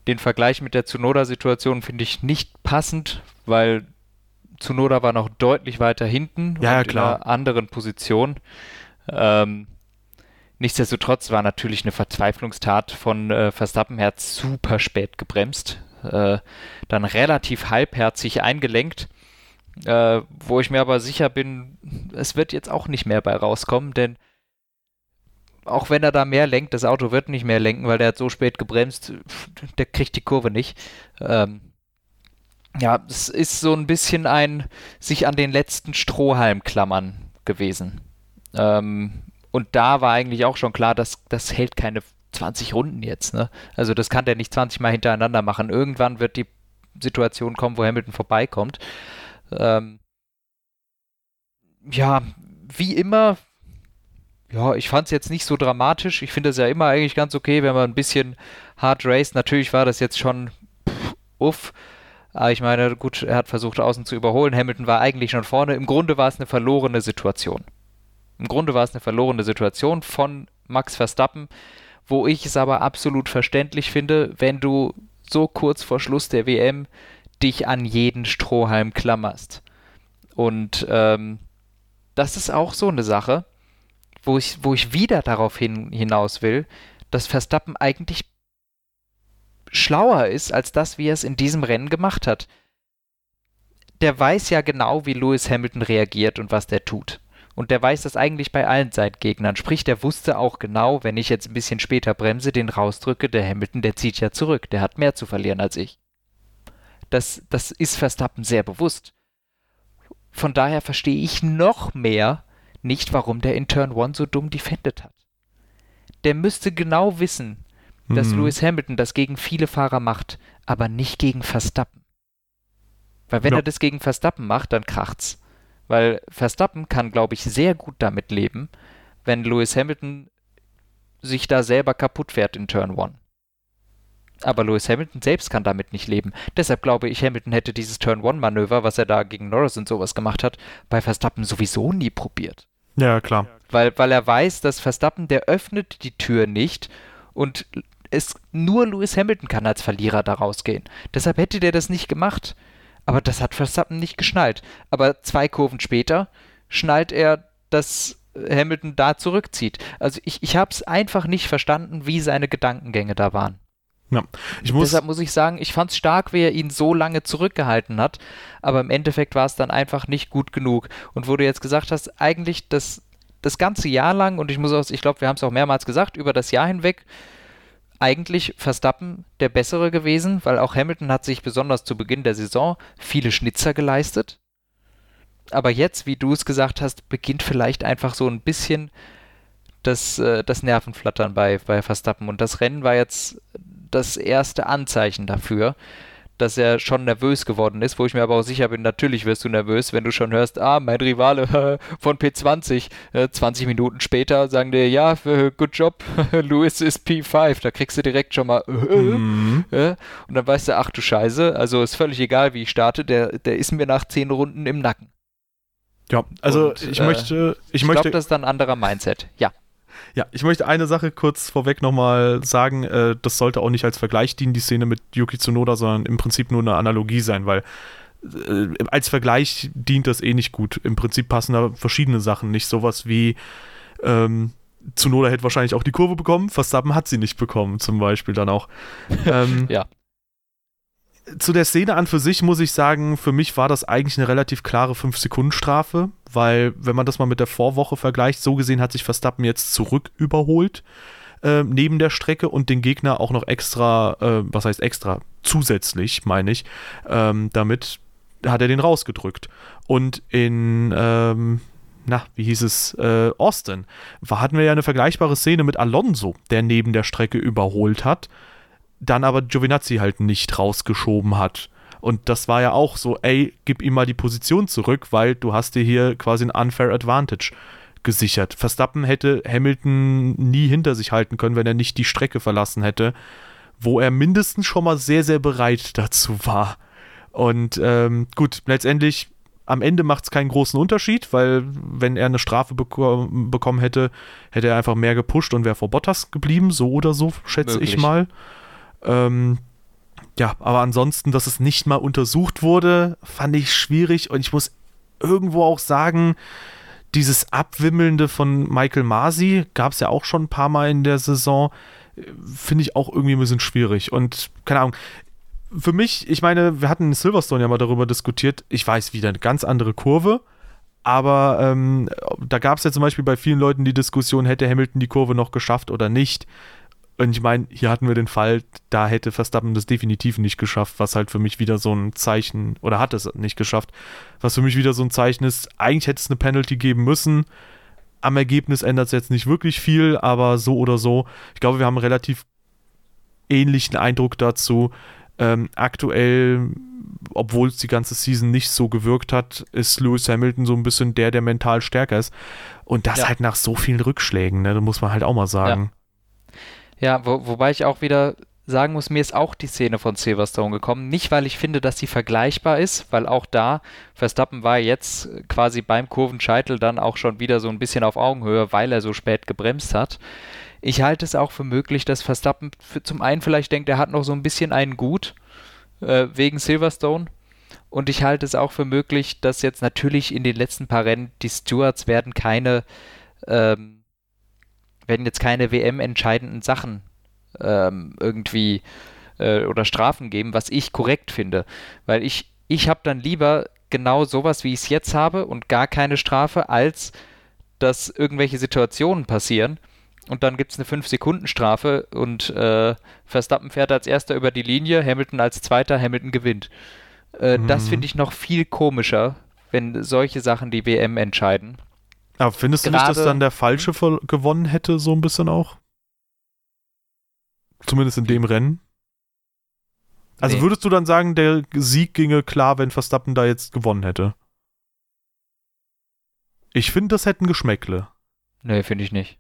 [SPEAKER 1] Den Vergleich mit der Tsunoda-Situation finde ich nicht passend, weil Tsunoda war noch deutlich weiter hinten
[SPEAKER 2] ja,
[SPEAKER 1] und
[SPEAKER 2] klar.
[SPEAKER 1] in einer anderen Position. Ähm, nichtsdestotrotz war natürlich eine Verzweiflungstat von äh, Verstappen. Er hat super spät gebremst, äh, dann relativ halbherzig eingelenkt äh, wo ich mir aber sicher bin, es wird jetzt auch nicht mehr bei rauskommen, denn auch wenn er da mehr lenkt, das Auto wird nicht mehr lenken, weil der hat so spät gebremst, der kriegt die Kurve nicht. Ähm, ja, es ist so ein bisschen ein sich an den letzten Strohhalm klammern gewesen. Ähm, und da war eigentlich auch schon klar, dass das hält keine 20 Runden jetzt. Ne? Also das kann der nicht 20 Mal hintereinander machen. Irgendwann wird die Situation kommen, wo Hamilton vorbeikommt. Ähm, ja, wie immer, ja, ich fand es jetzt nicht so dramatisch. Ich finde es ja immer eigentlich ganz okay, wenn man ein bisschen hard raced. Natürlich war das jetzt schon pff, uff. Aber ich meine, gut, er hat versucht, außen zu überholen. Hamilton war eigentlich schon vorne. Im Grunde war es eine verlorene Situation. Im Grunde war es eine verlorene Situation von Max Verstappen, wo ich es aber absolut verständlich finde, wenn du so kurz vor Schluss der WM dich an jeden Strohhalm klammerst. Und ähm, das ist auch so eine Sache, wo ich, wo ich wieder darauf hin, hinaus will, dass Verstappen eigentlich schlauer ist als das, wie er es in diesem Rennen gemacht hat. Der weiß ja genau, wie Lewis Hamilton reagiert und was der tut. Und der weiß das eigentlich bei allen Seitgegnern. Sprich, der wusste auch genau, wenn ich jetzt ein bisschen später bremse, den rausdrücke, der Hamilton, der zieht ja zurück. Der hat mehr zu verlieren als ich. Das, das ist Verstappen sehr bewusst. Von daher verstehe ich noch mehr nicht, warum der in Turn 1 so dumm defended hat. Der müsste genau wissen, dass mhm. Lewis Hamilton das gegen viele Fahrer macht, aber nicht gegen Verstappen. Weil wenn ja. er das gegen Verstappen macht, dann kracht's. Weil Verstappen kann, glaube ich, sehr gut damit leben, wenn Lewis Hamilton sich da selber kaputt fährt in Turn 1. Aber Lewis Hamilton selbst kann damit nicht leben. Deshalb glaube ich, Hamilton hätte dieses Turn-One-Manöver, was er da gegen Norris und sowas gemacht hat, bei Verstappen sowieso nie probiert.
[SPEAKER 2] Ja, klar.
[SPEAKER 1] Weil, weil er weiß, dass Verstappen, der öffnet die Tür nicht und es nur Lewis Hamilton kann als Verlierer da rausgehen. Deshalb hätte der das nicht gemacht. Aber das hat Verstappen nicht geschnallt. Aber zwei Kurven später schnallt er, dass Hamilton da zurückzieht. Also ich, ich habe es einfach nicht verstanden, wie seine Gedankengänge da waren. Ja, muss Deshalb muss ich sagen, ich fand es stark, wie er ihn so lange zurückgehalten hat, aber im Endeffekt war es dann einfach nicht gut genug. Und wo du jetzt gesagt hast, eigentlich das, das ganze Jahr lang, und ich muss auch, ich glaube, wir haben es auch mehrmals gesagt, über das Jahr hinweg, eigentlich Verstappen der bessere gewesen, weil auch Hamilton hat sich besonders zu Beginn der Saison viele Schnitzer geleistet. Aber jetzt, wie du es gesagt hast, beginnt vielleicht einfach so ein bisschen das, äh, das Nervenflattern bei, bei Verstappen. Und das Rennen war jetzt das erste Anzeichen dafür, dass er schon nervös geworden ist, wo ich mir aber auch sicher bin, natürlich wirst du nervös, wenn du schon hörst, ah, mein Rivale von P20, 20 Minuten später sagen dir, ja, good job, Lewis ist P5, da kriegst du direkt schon mal, mhm. und dann weißt du, ach du Scheiße, also ist völlig egal, wie ich starte, der, der ist mir nach 10 Runden im Nacken.
[SPEAKER 2] Ja, also und, ich äh, möchte,
[SPEAKER 1] ich, ich möchte. glaube, das ist dann ein anderer Mindset. Ja.
[SPEAKER 2] Ja, ich möchte eine Sache kurz vorweg nochmal sagen. Äh, das sollte auch nicht als Vergleich dienen, die Szene mit Yuki Tsunoda, sondern im Prinzip nur eine Analogie sein, weil äh, als Vergleich dient das eh nicht gut. Im Prinzip passen da verschiedene Sachen nicht. Sowas wie ähm, Tsunoda hätte wahrscheinlich auch die Kurve bekommen, Verstappen hat sie nicht bekommen, zum Beispiel dann auch.
[SPEAKER 1] ähm, ja
[SPEAKER 2] zu der Szene an für sich muss ich sagen, für mich war das eigentlich eine relativ klare 5-Sekunden-Strafe, weil, wenn man das mal mit der Vorwoche vergleicht, so gesehen hat sich Verstappen jetzt zurück überholt äh, neben der Strecke und den Gegner auch noch extra, äh, was heißt extra, zusätzlich, meine ich, ähm, damit hat er den rausgedrückt. Und in, ähm, na, wie hieß es, äh, Austin, hatten wir ja eine vergleichbare Szene mit Alonso, der neben der Strecke überholt hat dann aber Giovinazzi halt nicht rausgeschoben hat. Und das war ja auch so, ey, gib ihm mal die Position zurück, weil du hast dir hier quasi ein unfair advantage gesichert. Verstappen hätte Hamilton nie hinter sich halten können, wenn er nicht die Strecke verlassen hätte, wo er mindestens schon mal sehr, sehr bereit dazu war. Und ähm, gut, letztendlich am Ende macht es keinen großen Unterschied, weil wenn er eine Strafe beko bekommen hätte, hätte er einfach mehr gepusht und wäre vor Bottas geblieben, so oder so, schätze Möglich. ich mal. Ähm, ja, aber ansonsten, dass es nicht mal untersucht wurde, fand ich schwierig und ich muss irgendwo auch sagen, dieses Abwimmelnde von Michael Masi gab es ja auch schon ein paar Mal in der Saison, finde ich auch irgendwie ein bisschen schwierig und keine Ahnung. Für mich, ich meine, wir hatten in Silverstone ja mal darüber diskutiert, ich weiß wieder eine ganz andere Kurve, aber ähm, da gab es ja zum Beispiel bei vielen Leuten die Diskussion, hätte Hamilton die Kurve noch geschafft oder nicht. Und ich meine, hier hatten wir den Fall, da hätte Verstappen das definitiv nicht geschafft, was halt für mich wieder so ein Zeichen, oder hat es nicht geschafft, was für mich wieder so ein Zeichen ist, eigentlich hätte es eine Penalty geben müssen. Am Ergebnis ändert es jetzt nicht wirklich viel, aber so oder so. Ich glaube, wir haben einen relativ ähnlichen Eindruck dazu. Ähm, aktuell, obwohl es die ganze Season nicht so gewirkt hat, ist Lewis Hamilton so ein bisschen der, der mental stärker ist. Und das ja. halt nach so vielen Rückschlägen, ne? Da muss man halt auch mal sagen.
[SPEAKER 1] Ja. Ja, wo, wobei ich auch wieder sagen muss, mir ist auch die Szene von Silverstone gekommen. Nicht, weil ich finde, dass sie vergleichbar ist, weil auch da, Verstappen war jetzt quasi beim Kurvenscheitel dann auch schon wieder so ein bisschen auf Augenhöhe, weil er so spät gebremst hat. Ich halte es auch für möglich, dass Verstappen für, zum einen vielleicht denkt, er hat noch so ein bisschen einen Gut äh, wegen Silverstone. Und ich halte es auch für möglich, dass jetzt natürlich in den letzten paar Rennen die Stewards werden keine ähm, werden jetzt keine WM-entscheidenden Sachen ähm, irgendwie äh, oder Strafen geben, was ich korrekt finde. Weil ich, ich habe dann lieber genau sowas, wie ich es jetzt habe und gar keine Strafe, als dass irgendwelche Situationen passieren und dann gibt es eine 5-Sekunden-Strafe und äh, Verstappen fährt als erster über die Linie, Hamilton als zweiter, Hamilton gewinnt. Äh, mhm. Das finde ich noch viel komischer, wenn solche Sachen die WM entscheiden.
[SPEAKER 2] Aber findest du nicht, dass dann der Falsche gewonnen hätte, so ein bisschen auch? Zumindest in dem Rennen? Also nee. würdest du dann sagen, der Sieg ginge klar, wenn Verstappen da jetzt gewonnen hätte? Ich finde, das hätten Geschmäckle.
[SPEAKER 1] Nee, finde ich nicht.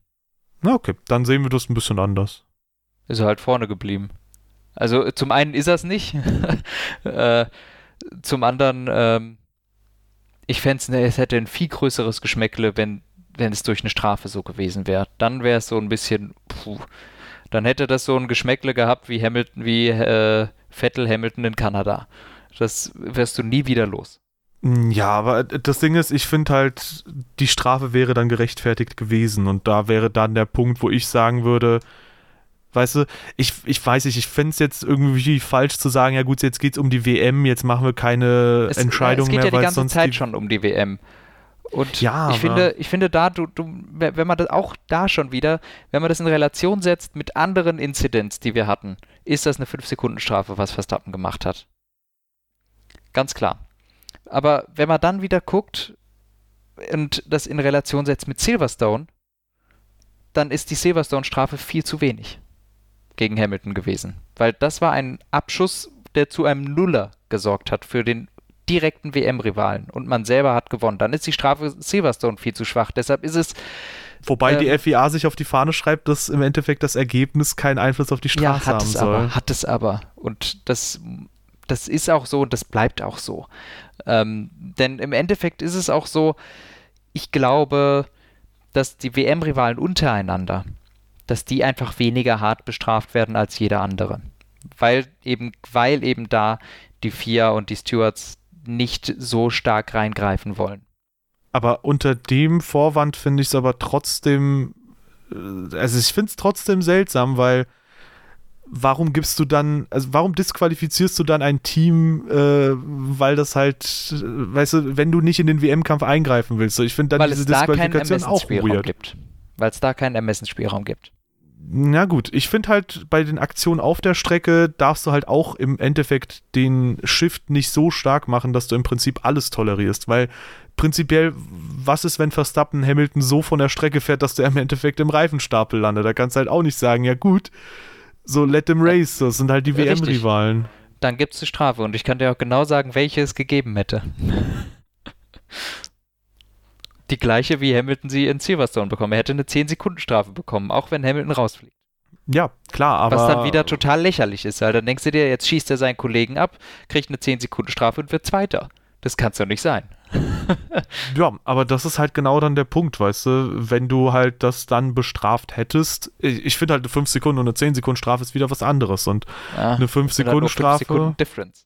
[SPEAKER 2] Na okay, dann sehen wir das ein bisschen anders.
[SPEAKER 1] Ist er halt vorne geblieben. Also zum einen ist er es nicht. äh, zum anderen ähm, ich fände ne, es hätte ein viel größeres Geschmäckle, wenn, wenn es durch eine Strafe so gewesen wäre. Dann wäre es so ein bisschen, puh, dann hätte das so ein Geschmäckle gehabt wie Hamilton, wie äh, Vettel Hamilton in Kanada. Das wirst du nie wieder los.
[SPEAKER 2] Ja, aber das Ding ist, ich finde halt, die Strafe wäre dann gerechtfertigt gewesen und da wäre dann der Punkt, wo ich sagen würde, Weißt du, ich, ich weiß nicht, ich fände es jetzt irgendwie falsch zu sagen, ja gut, jetzt geht es um die WM, jetzt machen wir keine es, Entscheidung mehr.
[SPEAKER 1] Es geht
[SPEAKER 2] mehr,
[SPEAKER 1] ja die ganze Zeit die schon um die WM. Und ja, ich finde, ich finde da, du, du, wenn man das auch da schon wieder, wenn man das in Relation setzt mit anderen Incidents, die wir hatten, ist das eine 5-Sekunden-Strafe, was Verstappen gemacht hat. Ganz klar. Aber wenn man dann wieder guckt und das in Relation setzt mit Silverstone, dann ist die Silverstone-Strafe viel zu wenig gegen Hamilton gewesen. Weil das war ein Abschuss, der zu einem Nuller gesorgt hat für den direkten WM-Rivalen und man selber hat gewonnen. Dann ist die Strafe Silverstone viel zu schwach. Deshalb ist es.
[SPEAKER 2] Wobei ähm, die FIA sich auf die Fahne schreibt, dass im Endeffekt das Ergebnis keinen Einfluss auf die Strafe ja, haben soll.
[SPEAKER 1] Aber, hat es aber. Und das, das ist auch so und das bleibt auch so. Ähm, denn im Endeffekt ist es auch so, ich glaube, dass die WM-Rivalen untereinander, dass die einfach weniger hart bestraft werden als jeder andere. Weil eben, weil eben da die FIA und die Stewards nicht so stark reingreifen wollen.
[SPEAKER 2] Aber unter dem Vorwand finde ich es aber trotzdem, äh, also ich finde es trotzdem seltsam, weil warum gibst du dann, also warum disqualifizierst du dann ein Team, äh, weil das halt, weißt du, wenn du nicht in den WM-Kampf eingreifen willst? Ich finde dann
[SPEAKER 1] weil diese Disqualifikation auch weird. Gibt. Weil es da keinen Ermessensspielraum gibt.
[SPEAKER 2] Na gut, ich finde halt bei den Aktionen auf der Strecke darfst du halt auch im Endeffekt den Shift nicht so stark machen, dass du im Prinzip alles tolerierst, weil prinzipiell, was ist, wenn Verstappen Hamilton so von der Strecke fährt, dass der im Endeffekt im Reifenstapel landet? Da kannst du halt auch nicht sagen, ja gut, so let them race, das sind halt die WM-Rivalen.
[SPEAKER 1] Dann gibt es die Strafe und ich kann dir auch genau sagen, welche es gegeben hätte. die gleiche, wie Hamilton sie in Silverstone bekommen. Er hätte eine 10-Sekunden-Strafe bekommen, auch wenn Hamilton rausfliegt.
[SPEAKER 2] Ja, klar, aber.
[SPEAKER 1] Was dann wieder total lächerlich ist, weil dann denkst du dir, jetzt schießt er seinen Kollegen ab, kriegt eine 10-Sekunden-Strafe und wird Zweiter. Das kann es doch nicht sein.
[SPEAKER 2] ja, aber das ist halt genau dann der Punkt, weißt du, wenn du halt das dann bestraft hättest. Ich, ich finde halt eine 5 Sekunden und eine 10 Sekunden Strafe ist wieder was anderes und ja, eine 5 Sekunden Strafe. 5 Sekunden
[SPEAKER 1] Difference.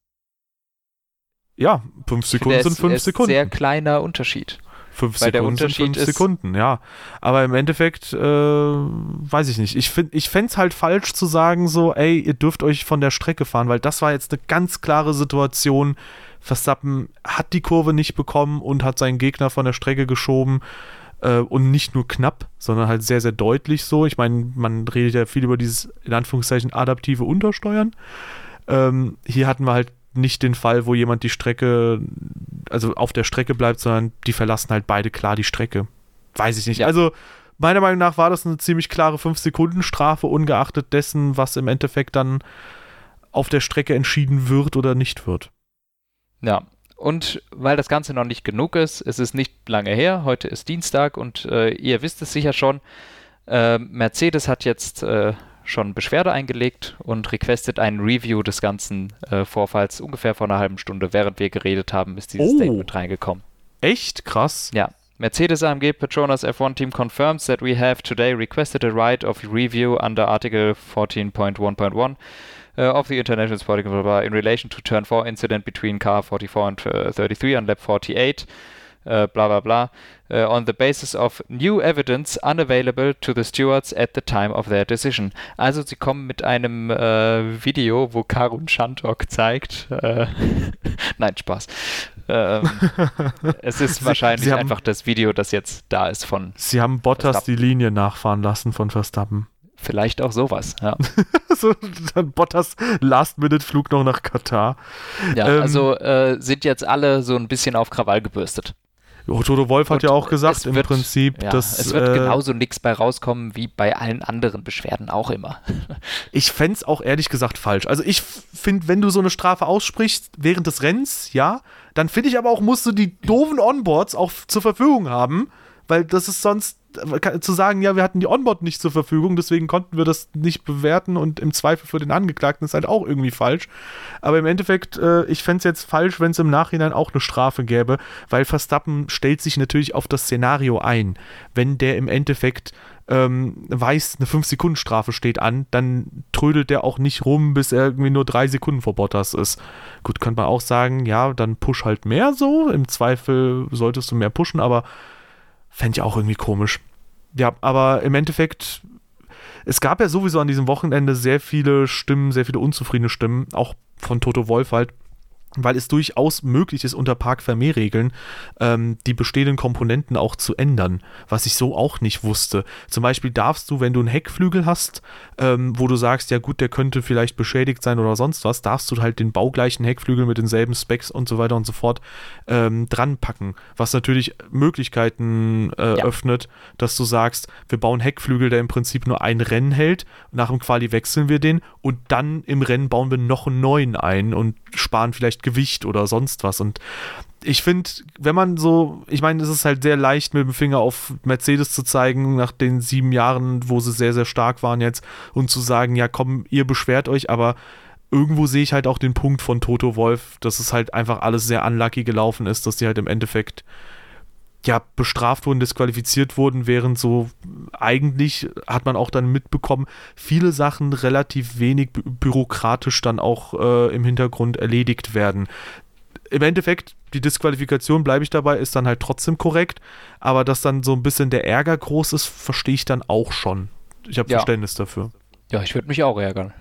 [SPEAKER 2] Ja, 5 Sekunden sind 5 Sekunden.
[SPEAKER 1] Sehr kleiner Unterschied.
[SPEAKER 2] Fünf Weil Sekunden sind fünf Sekunden, ja. Aber im Endeffekt, äh, weiß ich nicht. Ich, ich fände es halt falsch zu sagen, so, ey, ihr dürft euch von der Strecke fahren, weil das war jetzt eine ganz klare Situation. Verstappen hat die Kurve nicht bekommen und hat seinen Gegner von der Strecke geschoben. Äh, und nicht nur knapp, sondern halt sehr, sehr deutlich so. Ich meine, man redet ja viel über dieses, in Anführungszeichen, adaptive Untersteuern. Ähm, hier hatten wir halt nicht den Fall, wo jemand die Strecke, also auf der Strecke bleibt, sondern die verlassen halt beide klar die Strecke. Weiß ich nicht. Ja. Also meiner Meinung nach war das eine ziemlich klare 5-Sekunden-Strafe, ungeachtet dessen, was im Endeffekt dann auf der Strecke entschieden wird oder nicht wird.
[SPEAKER 1] Ja, und weil das Ganze noch nicht genug ist, es ist nicht lange her, heute ist Dienstag und äh, ihr wisst es sicher schon, äh, Mercedes hat jetzt äh, schon Beschwerde eingelegt und requestet ein Review des ganzen äh, Vorfalls. Ungefähr vor einer halben Stunde, während wir geredet haben, ist dieses oh. Statement reingekommen.
[SPEAKER 2] Echt krass.
[SPEAKER 1] Ja. Mercedes AMG Petronas F1 team confirms that we have today requested a right of review under Article 14.1.1 uh, of the International Sporting in relation to turn 4 incident between car 44 and uh, 33 on lap 48 uh, bla bla bla, uh, on the basis of new evidence unavailable to the stewards at the time of their decision. Also sie kommen mit einem äh, Video, wo Karun Shantok zeigt, äh, nein, Spaß. Ähm, es ist wahrscheinlich sie haben, einfach das Video, das jetzt da ist von.
[SPEAKER 2] Sie haben Bottas Verstappen. die Linie nachfahren lassen von Verstappen.
[SPEAKER 1] Vielleicht auch sowas, ja.
[SPEAKER 2] so, dann Bottas Last-Minute-Flug noch nach Katar.
[SPEAKER 1] Ja, ähm, also äh, sind jetzt alle so ein bisschen auf Krawall gebürstet.
[SPEAKER 2] Toto Wolf hat ja auch gesagt, im wird, Prinzip, ja, dass.
[SPEAKER 1] Es wird äh, genauso nichts bei rauskommen wie bei allen anderen Beschwerden auch immer.
[SPEAKER 2] ich fände es auch ehrlich gesagt falsch. Also ich finde, wenn du so eine Strafe aussprichst während des Rennens, ja, dann finde ich aber auch, musst du die doofen Onboards auch zur Verfügung haben, weil das ist sonst zu sagen, ja, wir hatten die Onboard nicht zur Verfügung, deswegen konnten wir das nicht bewerten und im Zweifel für den Angeklagten ist halt auch irgendwie falsch. Aber im Endeffekt, äh, ich fände es jetzt falsch, wenn es im Nachhinein auch eine Strafe gäbe, weil Verstappen stellt sich natürlich auf das Szenario ein. Wenn der im Endeffekt ähm, weiß, eine 5-Sekunden-Strafe steht an, dann trödelt der auch nicht rum, bis er irgendwie nur drei Sekunden vor Bottas ist. Gut, könnte man auch sagen, ja, dann push halt mehr so. Im Zweifel solltest du mehr pushen, aber fände ich auch irgendwie komisch. Ja, aber im Endeffekt, es gab ja sowieso an diesem Wochenende sehr viele Stimmen, sehr viele unzufriedene Stimmen, auch von Toto Wolf halt, weil es durchaus möglich ist, unter Park Fermé-Regeln ähm, die bestehenden Komponenten auch zu ändern, was ich so auch nicht wusste. Zum Beispiel darfst du, wenn du einen Heckflügel hast, ähm, wo du sagst, ja gut, der könnte vielleicht beschädigt sein oder sonst was, darfst du halt den baugleichen Heckflügel mit denselben Specs und so weiter und so fort ähm, dran packen, was natürlich Möglichkeiten äh, ja. öffnet, dass du sagst, wir bauen Heckflügel, der im Prinzip nur ein Rennen hält, nach dem Quali wechseln wir den und dann im Rennen bauen wir noch einen neuen ein und sparen vielleicht Gewicht oder sonst was. Und ich finde, wenn man so, ich meine, es ist halt sehr leicht mit dem Finger auf Mercedes zu zeigen, nach den sieben Jahren, wo sie sehr, sehr stark waren jetzt, und zu sagen, ja komm, ihr beschwert euch, aber irgendwo sehe ich halt auch den Punkt von Toto Wolf, dass es halt einfach alles sehr unlucky gelaufen ist, dass die halt im Endeffekt ja, bestraft wurden, disqualifiziert wurden, während so eigentlich hat man auch dann mitbekommen, viele Sachen relativ wenig bü bürokratisch dann auch äh, im Hintergrund erledigt werden. Im Endeffekt, die Disqualifikation, bleibe ich dabei, ist dann halt trotzdem korrekt, aber dass dann so ein bisschen der Ärger groß ist, verstehe ich dann auch schon. Ich habe ja. Verständnis dafür.
[SPEAKER 1] Ja, ich würde mich auch ärgern.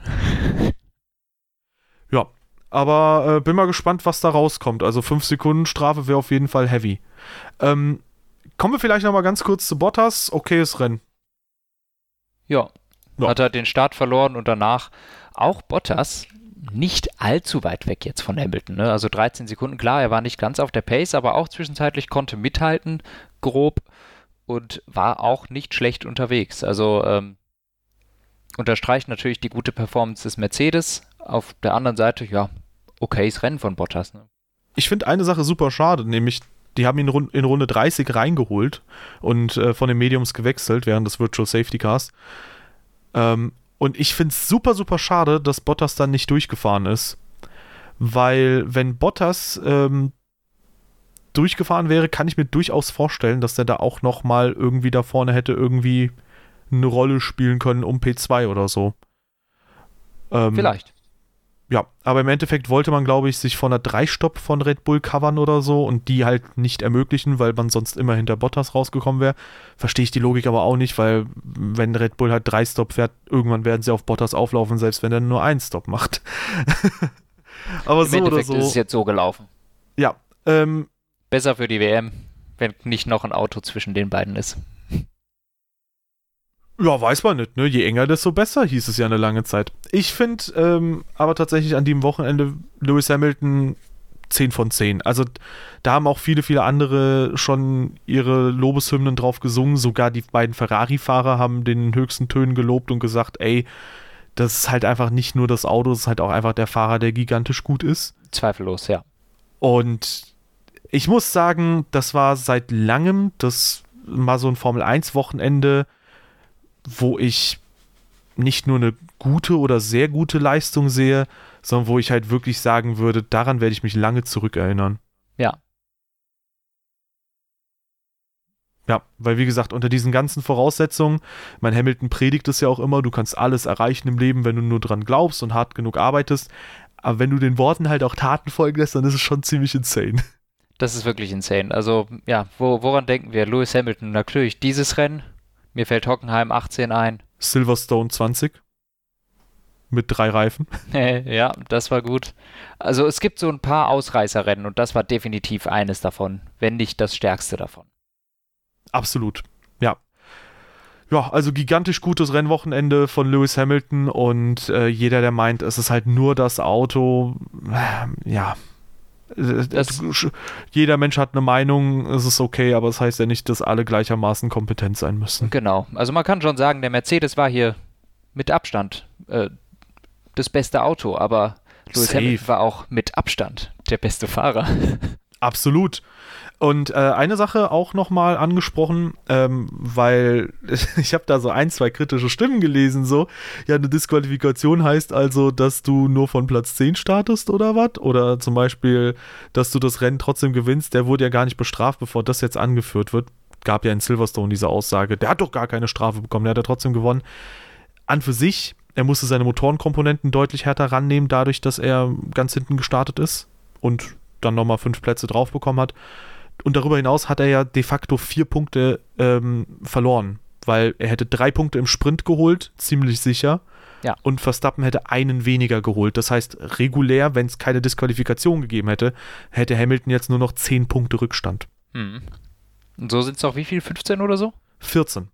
[SPEAKER 2] ja, aber äh, bin mal gespannt, was da rauskommt. Also 5 Sekunden Strafe wäre auf jeden Fall heavy. Ähm, kommen wir vielleicht noch mal ganz kurz zu Bottas. Okayes Rennen.
[SPEAKER 1] Ja. ja. Hat er den Start verloren und danach auch Bottas nicht allzu weit weg jetzt von Hamilton. Ne? Also 13 Sekunden, klar, er war nicht ganz auf der Pace, aber auch zwischenzeitlich konnte mithalten, grob, und war auch nicht schlecht unterwegs. Also ähm, unterstreicht natürlich die gute Performance des Mercedes. Auf der anderen Seite, ja, okayes Rennen von Bottas. Ne?
[SPEAKER 2] Ich finde eine Sache super schade, nämlich die haben ihn in Runde 30 reingeholt und äh, von den Mediums gewechselt während des Virtual Safety Cars. Ähm, und ich finde es super, super schade, dass Bottas dann nicht durchgefahren ist. Weil, wenn Bottas ähm, durchgefahren wäre, kann ich mir durchaus vorstellen, dass der da auch nochmal irgendwie da vorne hätte irgendwie eine Rolle spielen können um P2 oder so.
[SPEAKER 1] Ähm, Vielleicht
[SPEAKER 2] ja, aber im Endeffekt wollte man, glaube ich, sich von einer Drei-Stopp von Red Bull covern oder so und die halt nicht ermöglichen, weil man sonst immer hinter Bottas rausgekommen wäre. Verstehe ich die Logik aber auch nicht, weil wenn Red Bull halt drei Stop fährt, irgendwann werden sie auf Bottas auflaufen, selbst wenn er nur einen Stop macht.
[SPEAKER 1] aber Im so Endeffekt oder so. ist es jetzt so gelaufen.
[SPEAKER 2] Ja. Ähm,
[SPEAKER 1] Besser für die WM, wenn nicht noch ein Auto zwischen den beiden ist.
[SPEAKER 2] Ja, weiß man nicht, ne? Je enger, desto besser, hieß es ja eine lange Zeit. Ich finde ähm, aber tatsächlich an dem Wochenende Lewis Hamilton 10 von 10. Also da haben auch viele, viele andere schon ihre Lobeshymnen drauf gesungen. Sogar die beiden Ferrari-Fahrer haben den höchsten Tönen gelobt und gesagt, ey, das ist halt einfach nicht nur das Auto, das ist halt auch einfach der Fahrer, der gigantisch gut ist.
[SPEAKER 1] Zweifellos, ja.
[SPEAKER 2] Und ich muss sagen, das war seit langem das mal so ein Formel-1-Wochenende, wo ich nicht nur eine gute oder sehr gute Leistung sehe, sondern wo ich halt wirklich sagen würde, daran werde ich mich lange zurückerinnern.
[SPEAKER 1] Ja.
[SPEAKER 2] Ja, weil wie gesagt, unter diesen ganzen Voraussetzungen, mein Hamilton predigt es ja auch immer, du kannst alles erreichen im Leben, wenn du nur dran glaubst und hart genug arbeitest. Aber wenn du den Worten halt auch Taten folgen lässt, dann ist es schon ziemlich insane.
[SPEAKER 1] Das ist wirklich insane. Also, ja, wo, woran denken wir? Lewis Hamilton, natürlich dieses Rennen, mir fällt Hockenheim 18 ein.
[SPEAKER 2] Silverstone 20. Mit drei Reifen.
[SPEAKER 1] ja, das war gut. Also es gibt so ein paar Ausreißerrennen und das war definitiv eines davon, wenn nicht das stärkste davon.
[SPEAKER 2] Absolut, ja. Ja, also gigantisch gutes Rennwochenende von Lewis Hamilton und äh, jeder, der meint, es ist halt nur das Auto, äh, ja, das, jeder Mensch hat eine Meinung, es ist okay, aber es das heißt ja nicht, dass alle gleichermaßen kompetent sein müssen.
[SPEAKER 1] Genau. Also man kann schon sagen, der Mercedes war hier mit Abstand äh, das beste Auto, aber Lewis. Hamilton war auch mit Abstand der beste Fahrer.
[SPEAKER 2] Absolut. Und äh, eine Sache auch nochmal angesprochen, ähm, weil ich habe da so ein, zwei kritische Stimmen gelesen, so, ja, eine Disqualifikation heißt also, dass du nur von Platz 10 startest oder was? Oder zum Beispiel, dass du das Rennen trotzdem gewinnst, der wurde ja gar nicht bestraft, bevor das jetzt angeführt wird. Gab ja in Silverstone diese Aussage, der hat doch gar keine Strafe bekommen, der hat ja trotzdem gewonnen. An für sich, er musste seine Motorenkomponenten deutlich härter rannehmen, dadurch, dass er ganz hinten gestartet ist und dann nochmal fünf Plätze drauf bekommen hat. Und darüber hinaus hat er ja de facto vier Punkte ähm, verloren, weil er hätte drei Punkte im Sprint geholt, ziemlich sicher.
[SPEAKER 1] Ja.
[SPEAKER 2] Und Verstappen hätte einen weniger geholt. Das heißt, regulär, wenn es keine Disqualifikation gegeben hätte, hätte Hamilton jetzt nur noch zehn Punkte Rückstand.
[SPEAKER 1] Hm. Und so sind es auch wie viel? 15 oder so?
[SPEAKER 2] 14.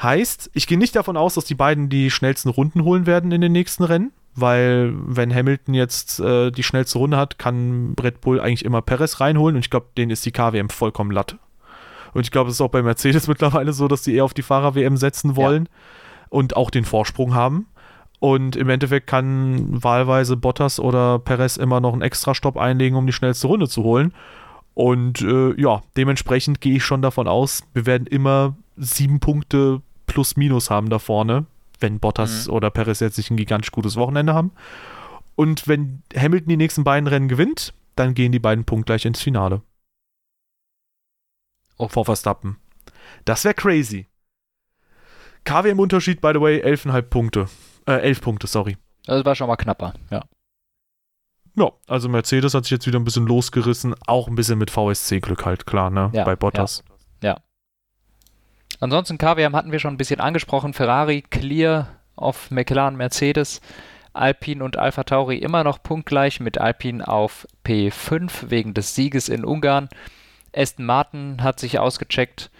[SPEAKER 2] Heißt, ich gehe nicht davon aus, dass die beiden die schnellsten Runden holen werden in den nächsten Rennen, weil wenn Hamilton jetzt äh, die schnellste Runde hat, kann Red Bull eigentlich immer Perez reinholen und ich glaube, denen ist die KWM vollkommen latt. Und ich glaube, es ist auch bei Mercedes mittlerweile so, dass die eher auf die Fahrer-WM setzen wollen ja. und auch den Vorsprung haben. Und im Endeffekt kann wahlweise Bottas oder Perez immer noch einen Extra-Stopp einlegen, um die schnellste Runde zu holen. Und äh, ja, dementsprechend gehe ich schon davon aus, wir werden immer sieben Punkte plus minus haben da vorne, wenn Bottas mhm. oder Perez jetzt nicht ein gigantisch gutes Wochenende haben. Und wenn Hamilton die nächsten beiden Rennen gewinnt, dann gehen die beiden Punkte gleich ins Finale. Oh. Vor Verstappen. Das wäre crazy. KWM-Unterschied, by the way, 11,5 Punkte. Äh, 11 Punkte, sorry.
[SPEAKER 1] Das war schon mal knapper, ja.
[SPEAKER 2] Ja, also Mercedes hat sich jetzt wieder ein bisschen losgerissen, auch ein bisschen mit VSC-Glück halt, klar, ne?
[SPEAKER 1] Ja,
[SPEAKER 2] Bei Bottas.
[SPEAKER 1] Ansonsten KWM hatten wir schon ein bisschen angesprochen. Ferrari clear auf McLaren, Mercedes. Alpine und Alpha Tauri immer noch punktgleich mit Alpine auf P5 wegen des Sieges in Ungarn. Aston Martin hat sich ausgecheckt.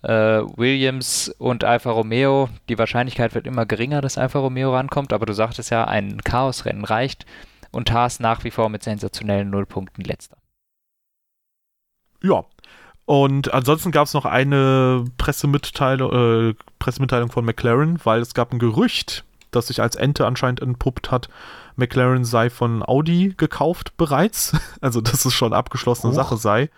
[SPEAKER 1] Äh, Williams und Alfa Romeo, die Wahrscheinlichkeit wird immer geringer, dass Alfa Romeo rankommt, aber du sagtest ja, ein Chaosrennen reicht und Haas nach wie vor mit sensationellen Nullpunkten letzter.
[SPEAKER 2] Ja. Und ansonsten gab es noch eine Pressemitteilung, äh, Pressemitteilung von McLaren, weil es gab ein Gerücht, das sich als Ente anscheinend entpuppt hat, McLaren sei von Audi gekauft bereits. Also, dass es schon abgeschlossene oh. Sache sei.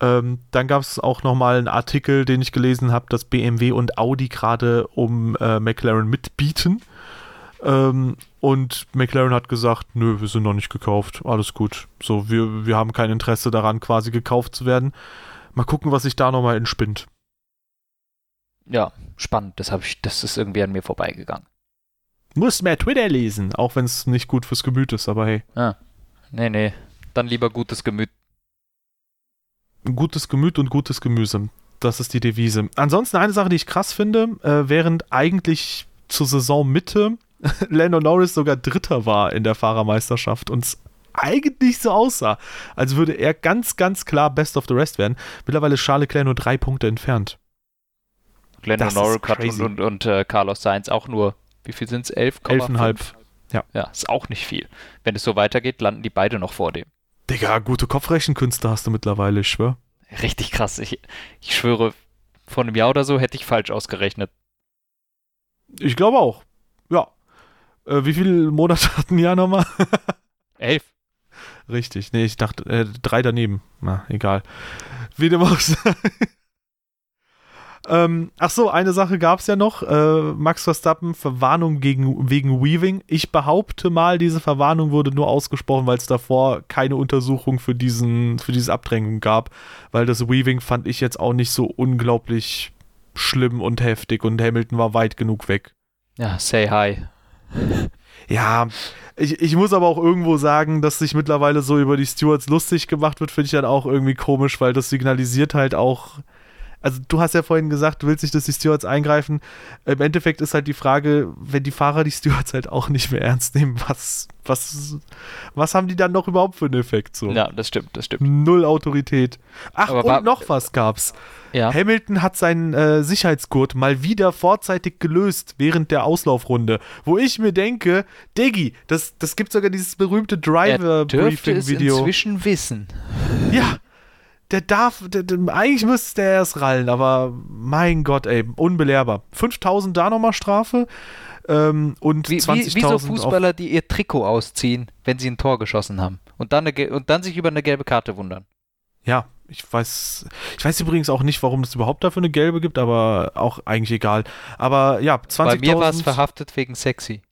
[SPEAKER 2] Ähm, dann gab es auch nochmal einen Artikel, den ich gelesen habe, dass BMW und Audi gerade um äh, McLaren mitbieten. Ähm, und McLaren hat gesagt, nö, wir sind noch nicht gekauft, alles gut. So, wir, wir haben kein Interesse daran, quasi gekauft zu werden. Mal gucken, was sich da nochmal entspinnt.
[SPEAKER 1] Ja, spannend. Das, ich, das ist irgendwie an mir vorbeigegangen.
[SPEAKER 2] Muss mehr Twitter lesen, auch wenn es nicht gut fürs Gemüt ist, aber hey.
[SPEAKER 1] Ah, nee, nee. Dann lieber gutes Gemüt.
[SPEAKER 2] Gutes Gemüt und gutes Gemüse. Das ist die Devise. Ansonsten eine Sache, die ich krass finde, äh, während eigentlich zur Saisonmitte Lando Norris sogar Dritter war in der Fahrermeisterschaft und es eigentlich so aussah, als würde er ganz, ganz klar Best of the Rest werden. Mittlerweile ist Charles Leclerc nur drei Punkte entfernt.
[SPEAKER 1] Lando Norris und, und, und äh, Carlos Sainz auch nur, wie viel sind es? 11,5? 11,5.
[SPEAKER 2] Ja.
[SPEAKER 1] Ja, ist auch nicht viel. Wenn es so weitergeht, landen die beide noch vor dem.
[SPEAKER 2] Digga, gute Kopfrechenkünste hast du mittlerweile, ich schwör.
[SPEAKER 1] Richtig krass. Ich, ich schwöre, vor einem Jahr oder so hätte ich falsch ausgerechnet.
[SPEAKER 2] Ich glaube auch. Ja. Äh, wie viele Monate hatten ja nochmal?
[SPEAKER 1] Elf.
[SPEAKER 2] Richtig. Nee, ich dachte, äh, drei daneben. Na, egal. Wie dem auch sei. Ähm, ach so, eine Sache gab es ja noch. Äh, Max Verstappen, Verwarnung gegen, wegen Weaving. Ich behaupte mal, diese Verwarnung wurde nur ausgesprochen, weil es davor keine Untersuchung für, diesen, für diese Abdrängung gab. Weil das Weaving fand ich jetzt auch nicht so unglaublich schlimm und heftig und Hamilton war weit genug weg.
[SPEAKER 1] Ja, say hi.
[SPEAKER 2] Ja, ich, ich muss aber auch irgendwo sagen, dass sich mittlerweile so über die Stewards lustig gemacht wird, finde ich dann auch irgendwie komisch, weil das signalisiert halt auch. Also, du hast ja vorhin gesagt, du willst nicht, dass die Stewards eingreifen. Im Endeffekt ist halt die Frage, wenn die Fahrer die Stewards halt auch nicht mehr ernst nehmen, was, was, was haben die dann noch überhaupt für einen Effekt? So?
[SPEAKER 1] Ja, das stimmt, das stimmt.
[SPEAKER 2] Null Autorität. Ach, aber und noch was gab's. Ja. Hamilton hat seinen äh, Sicherheitsgurt mal wieder vorzeitig gelöst während der Auslaufrunde, wo ich mir denke, Diggi, das, das gibt sogar dieses berühmte Driver-Briefing-Video.
[SPEAKER 1] inzwischen wissen.
[SPEAKER 2] Ja, der darf, der, der, eigentlich müsste der erst rallen, aber mein Gott, ey, unbelehrbar. 5000 da nochmal Strafe ähm, und 20.000
[SPEAKER 1] wie, wie so Fußballer, die ihr Trikot ausziehen, wenn sie ein Tor geschossen haben und dann, eine, und dann sich über eine gelbe Karte wundern.
[SPEAKER 2] Ja, ich weiß, ich weiß übrigens auch nicht, warum es überhaupt dafür eine gelbe gibt, aber auch eigentlich egal. Aber ja, 20.000.
[SPEAKER 1] Bei mir war es verhaftet wegen sexy.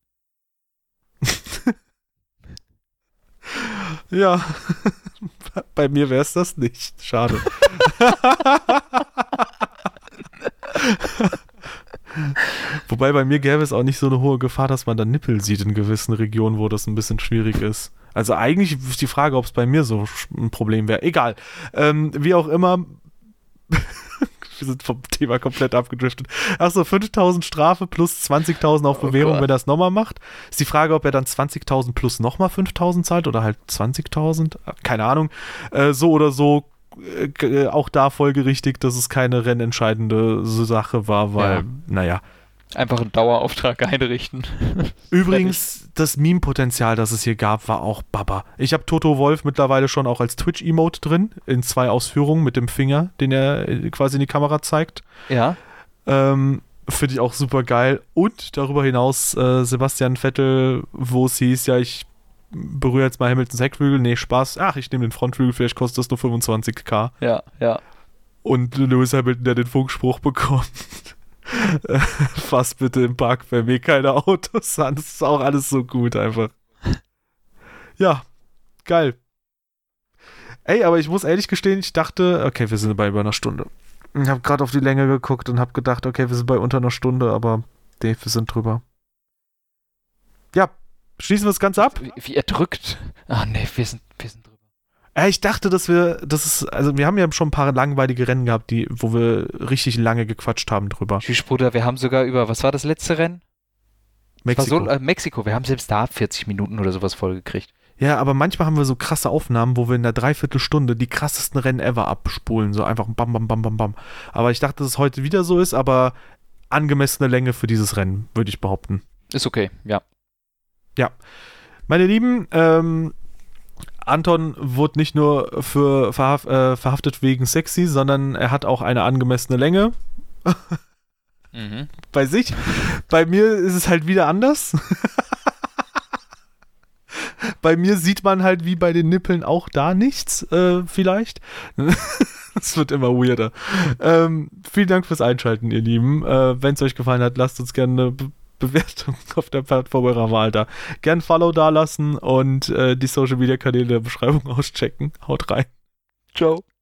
[SPEAKER 2] Ja, bei mir wäre es das nicht. Schade. Wobei bei mir gäbe es auch nicht so eine hohe Gefahr, dass man da Nippel sieht in gewissen Regionen, wo das ein bisschen schwierig ist. Also eigentlich ist die Frage, ob es bei mir so ein Problem wäre. Egal. Ähm, wie auch immer, wir sind vom Thema komplett abgedriftet. Achso, 5000 Strafe plus 20.000 auf Bewährung, oh wenn er es nochmal macht. Ist die Frage, ob er dann 20.000 plus nochmal 5.000 zahlt oder halt 20.000. Keine Ahnung. Äh, so oder so äh, auch da folgerichtig, dass es keine rennentscheidende Sache war, weil, ja. naja.
[SPEAKER 1] Einfach einen Dauerauftrag einrichten.
[SPEAKER 2] Übrigens, das Meme-Potenzial, das es hier gab, war auch Baba. Ich habe Toto Wolf mittlerweile schon auch als Twitch-Emote drin, in zwei Ausführungen mit dem Finger, den er äh, quasi in die Kamera zeigt.
[SPEAKER 1] Ja.
[SPEAKER 2] Ähm, Finde ich auch super geil. Und darüber hinaus äh, Sebastian Vettel, wo es hieß, ja, ich berühre jetzt mal Hamiltons Heckflügel. Nee, Spaß. Ach, ich nehme den Frontflügel, vielleicht kostet das nur 25k.
[SPEAKER 1] Ja, ja.
[SPEAKER 2] Und Lewis Hamilton, der den Funkspruch bekommt. Fass bitte im Park bei mir keine Autos an. Das ist auch alles so gut einfach. Ja, geil. Ey, aber ich muss ehrlich gestehen, ich dachte, okay, wir sind bei über einer Stunde. Ich habe gerade auf die Länge geguckt und habe gedacht, okay, wir sind bei unter einer Stunde, aber nee, wir sind drüber. Ja, schließen wir das Ganze ab?
[SPEAKER 1] Wie, wie erdrückt. Ah, nee, wir sind, wir sind drüber.
[SPEAKER 2] Ja, ich dachte, dass wir, das ist, also wir haben ja schon ein paar langweilige Rennen gehabt, die, wo wir richtig lange gequatscht haben drüber.
[SPEAKER 1] Tschüss, Bruder, wir haben sogar über, was war das letzte Rennen?
[SPEAKER 2] Mexiko.
[SPEAKER 1] So, äh, Mexiko, wir haben selbst da 40 Minuten oder sowas vollgekriegt.
[SPEAKER 2] Ja, aber manchmal haben wir so krasse Aufnahmen, wo wir in der Dreiviertelstunde die krassesten Rennen ever abspulen. So einfach bam, bam, bam, bam, bam. Aber ich dachte, dass es heute wieder so ist, aber angemessene Länge für dieses Rennen, würde ich behaupten.
[SPEAKER 1] Ist okay, ja.
[SPEAKER 2] Ja. Meine Lieben, ähm, Anton wurde nicht nur für verhaft, äh, verhaftet wegen sexy, sondern er hat auch eine angemessene Länge. mhm. Bei sich. Bei mir ist es halt wieder anders. bei mir sieht man halt wie bei den Nippeln auch da nichts, äh, vielleicht. Es wird immer weirder. Ähm, vielen Dank fürs Einschalten, ihr Lieben. Äh, Wenn es euch gefallen hat, lasst uns gerne eine Bewertung auf der Plattform eurer Wahl da. Gern Follow da lassen und äh, die Social Media Kanäle der Beschreibung auschecken. Haut rein.
[SPEAKER 1] Ciao.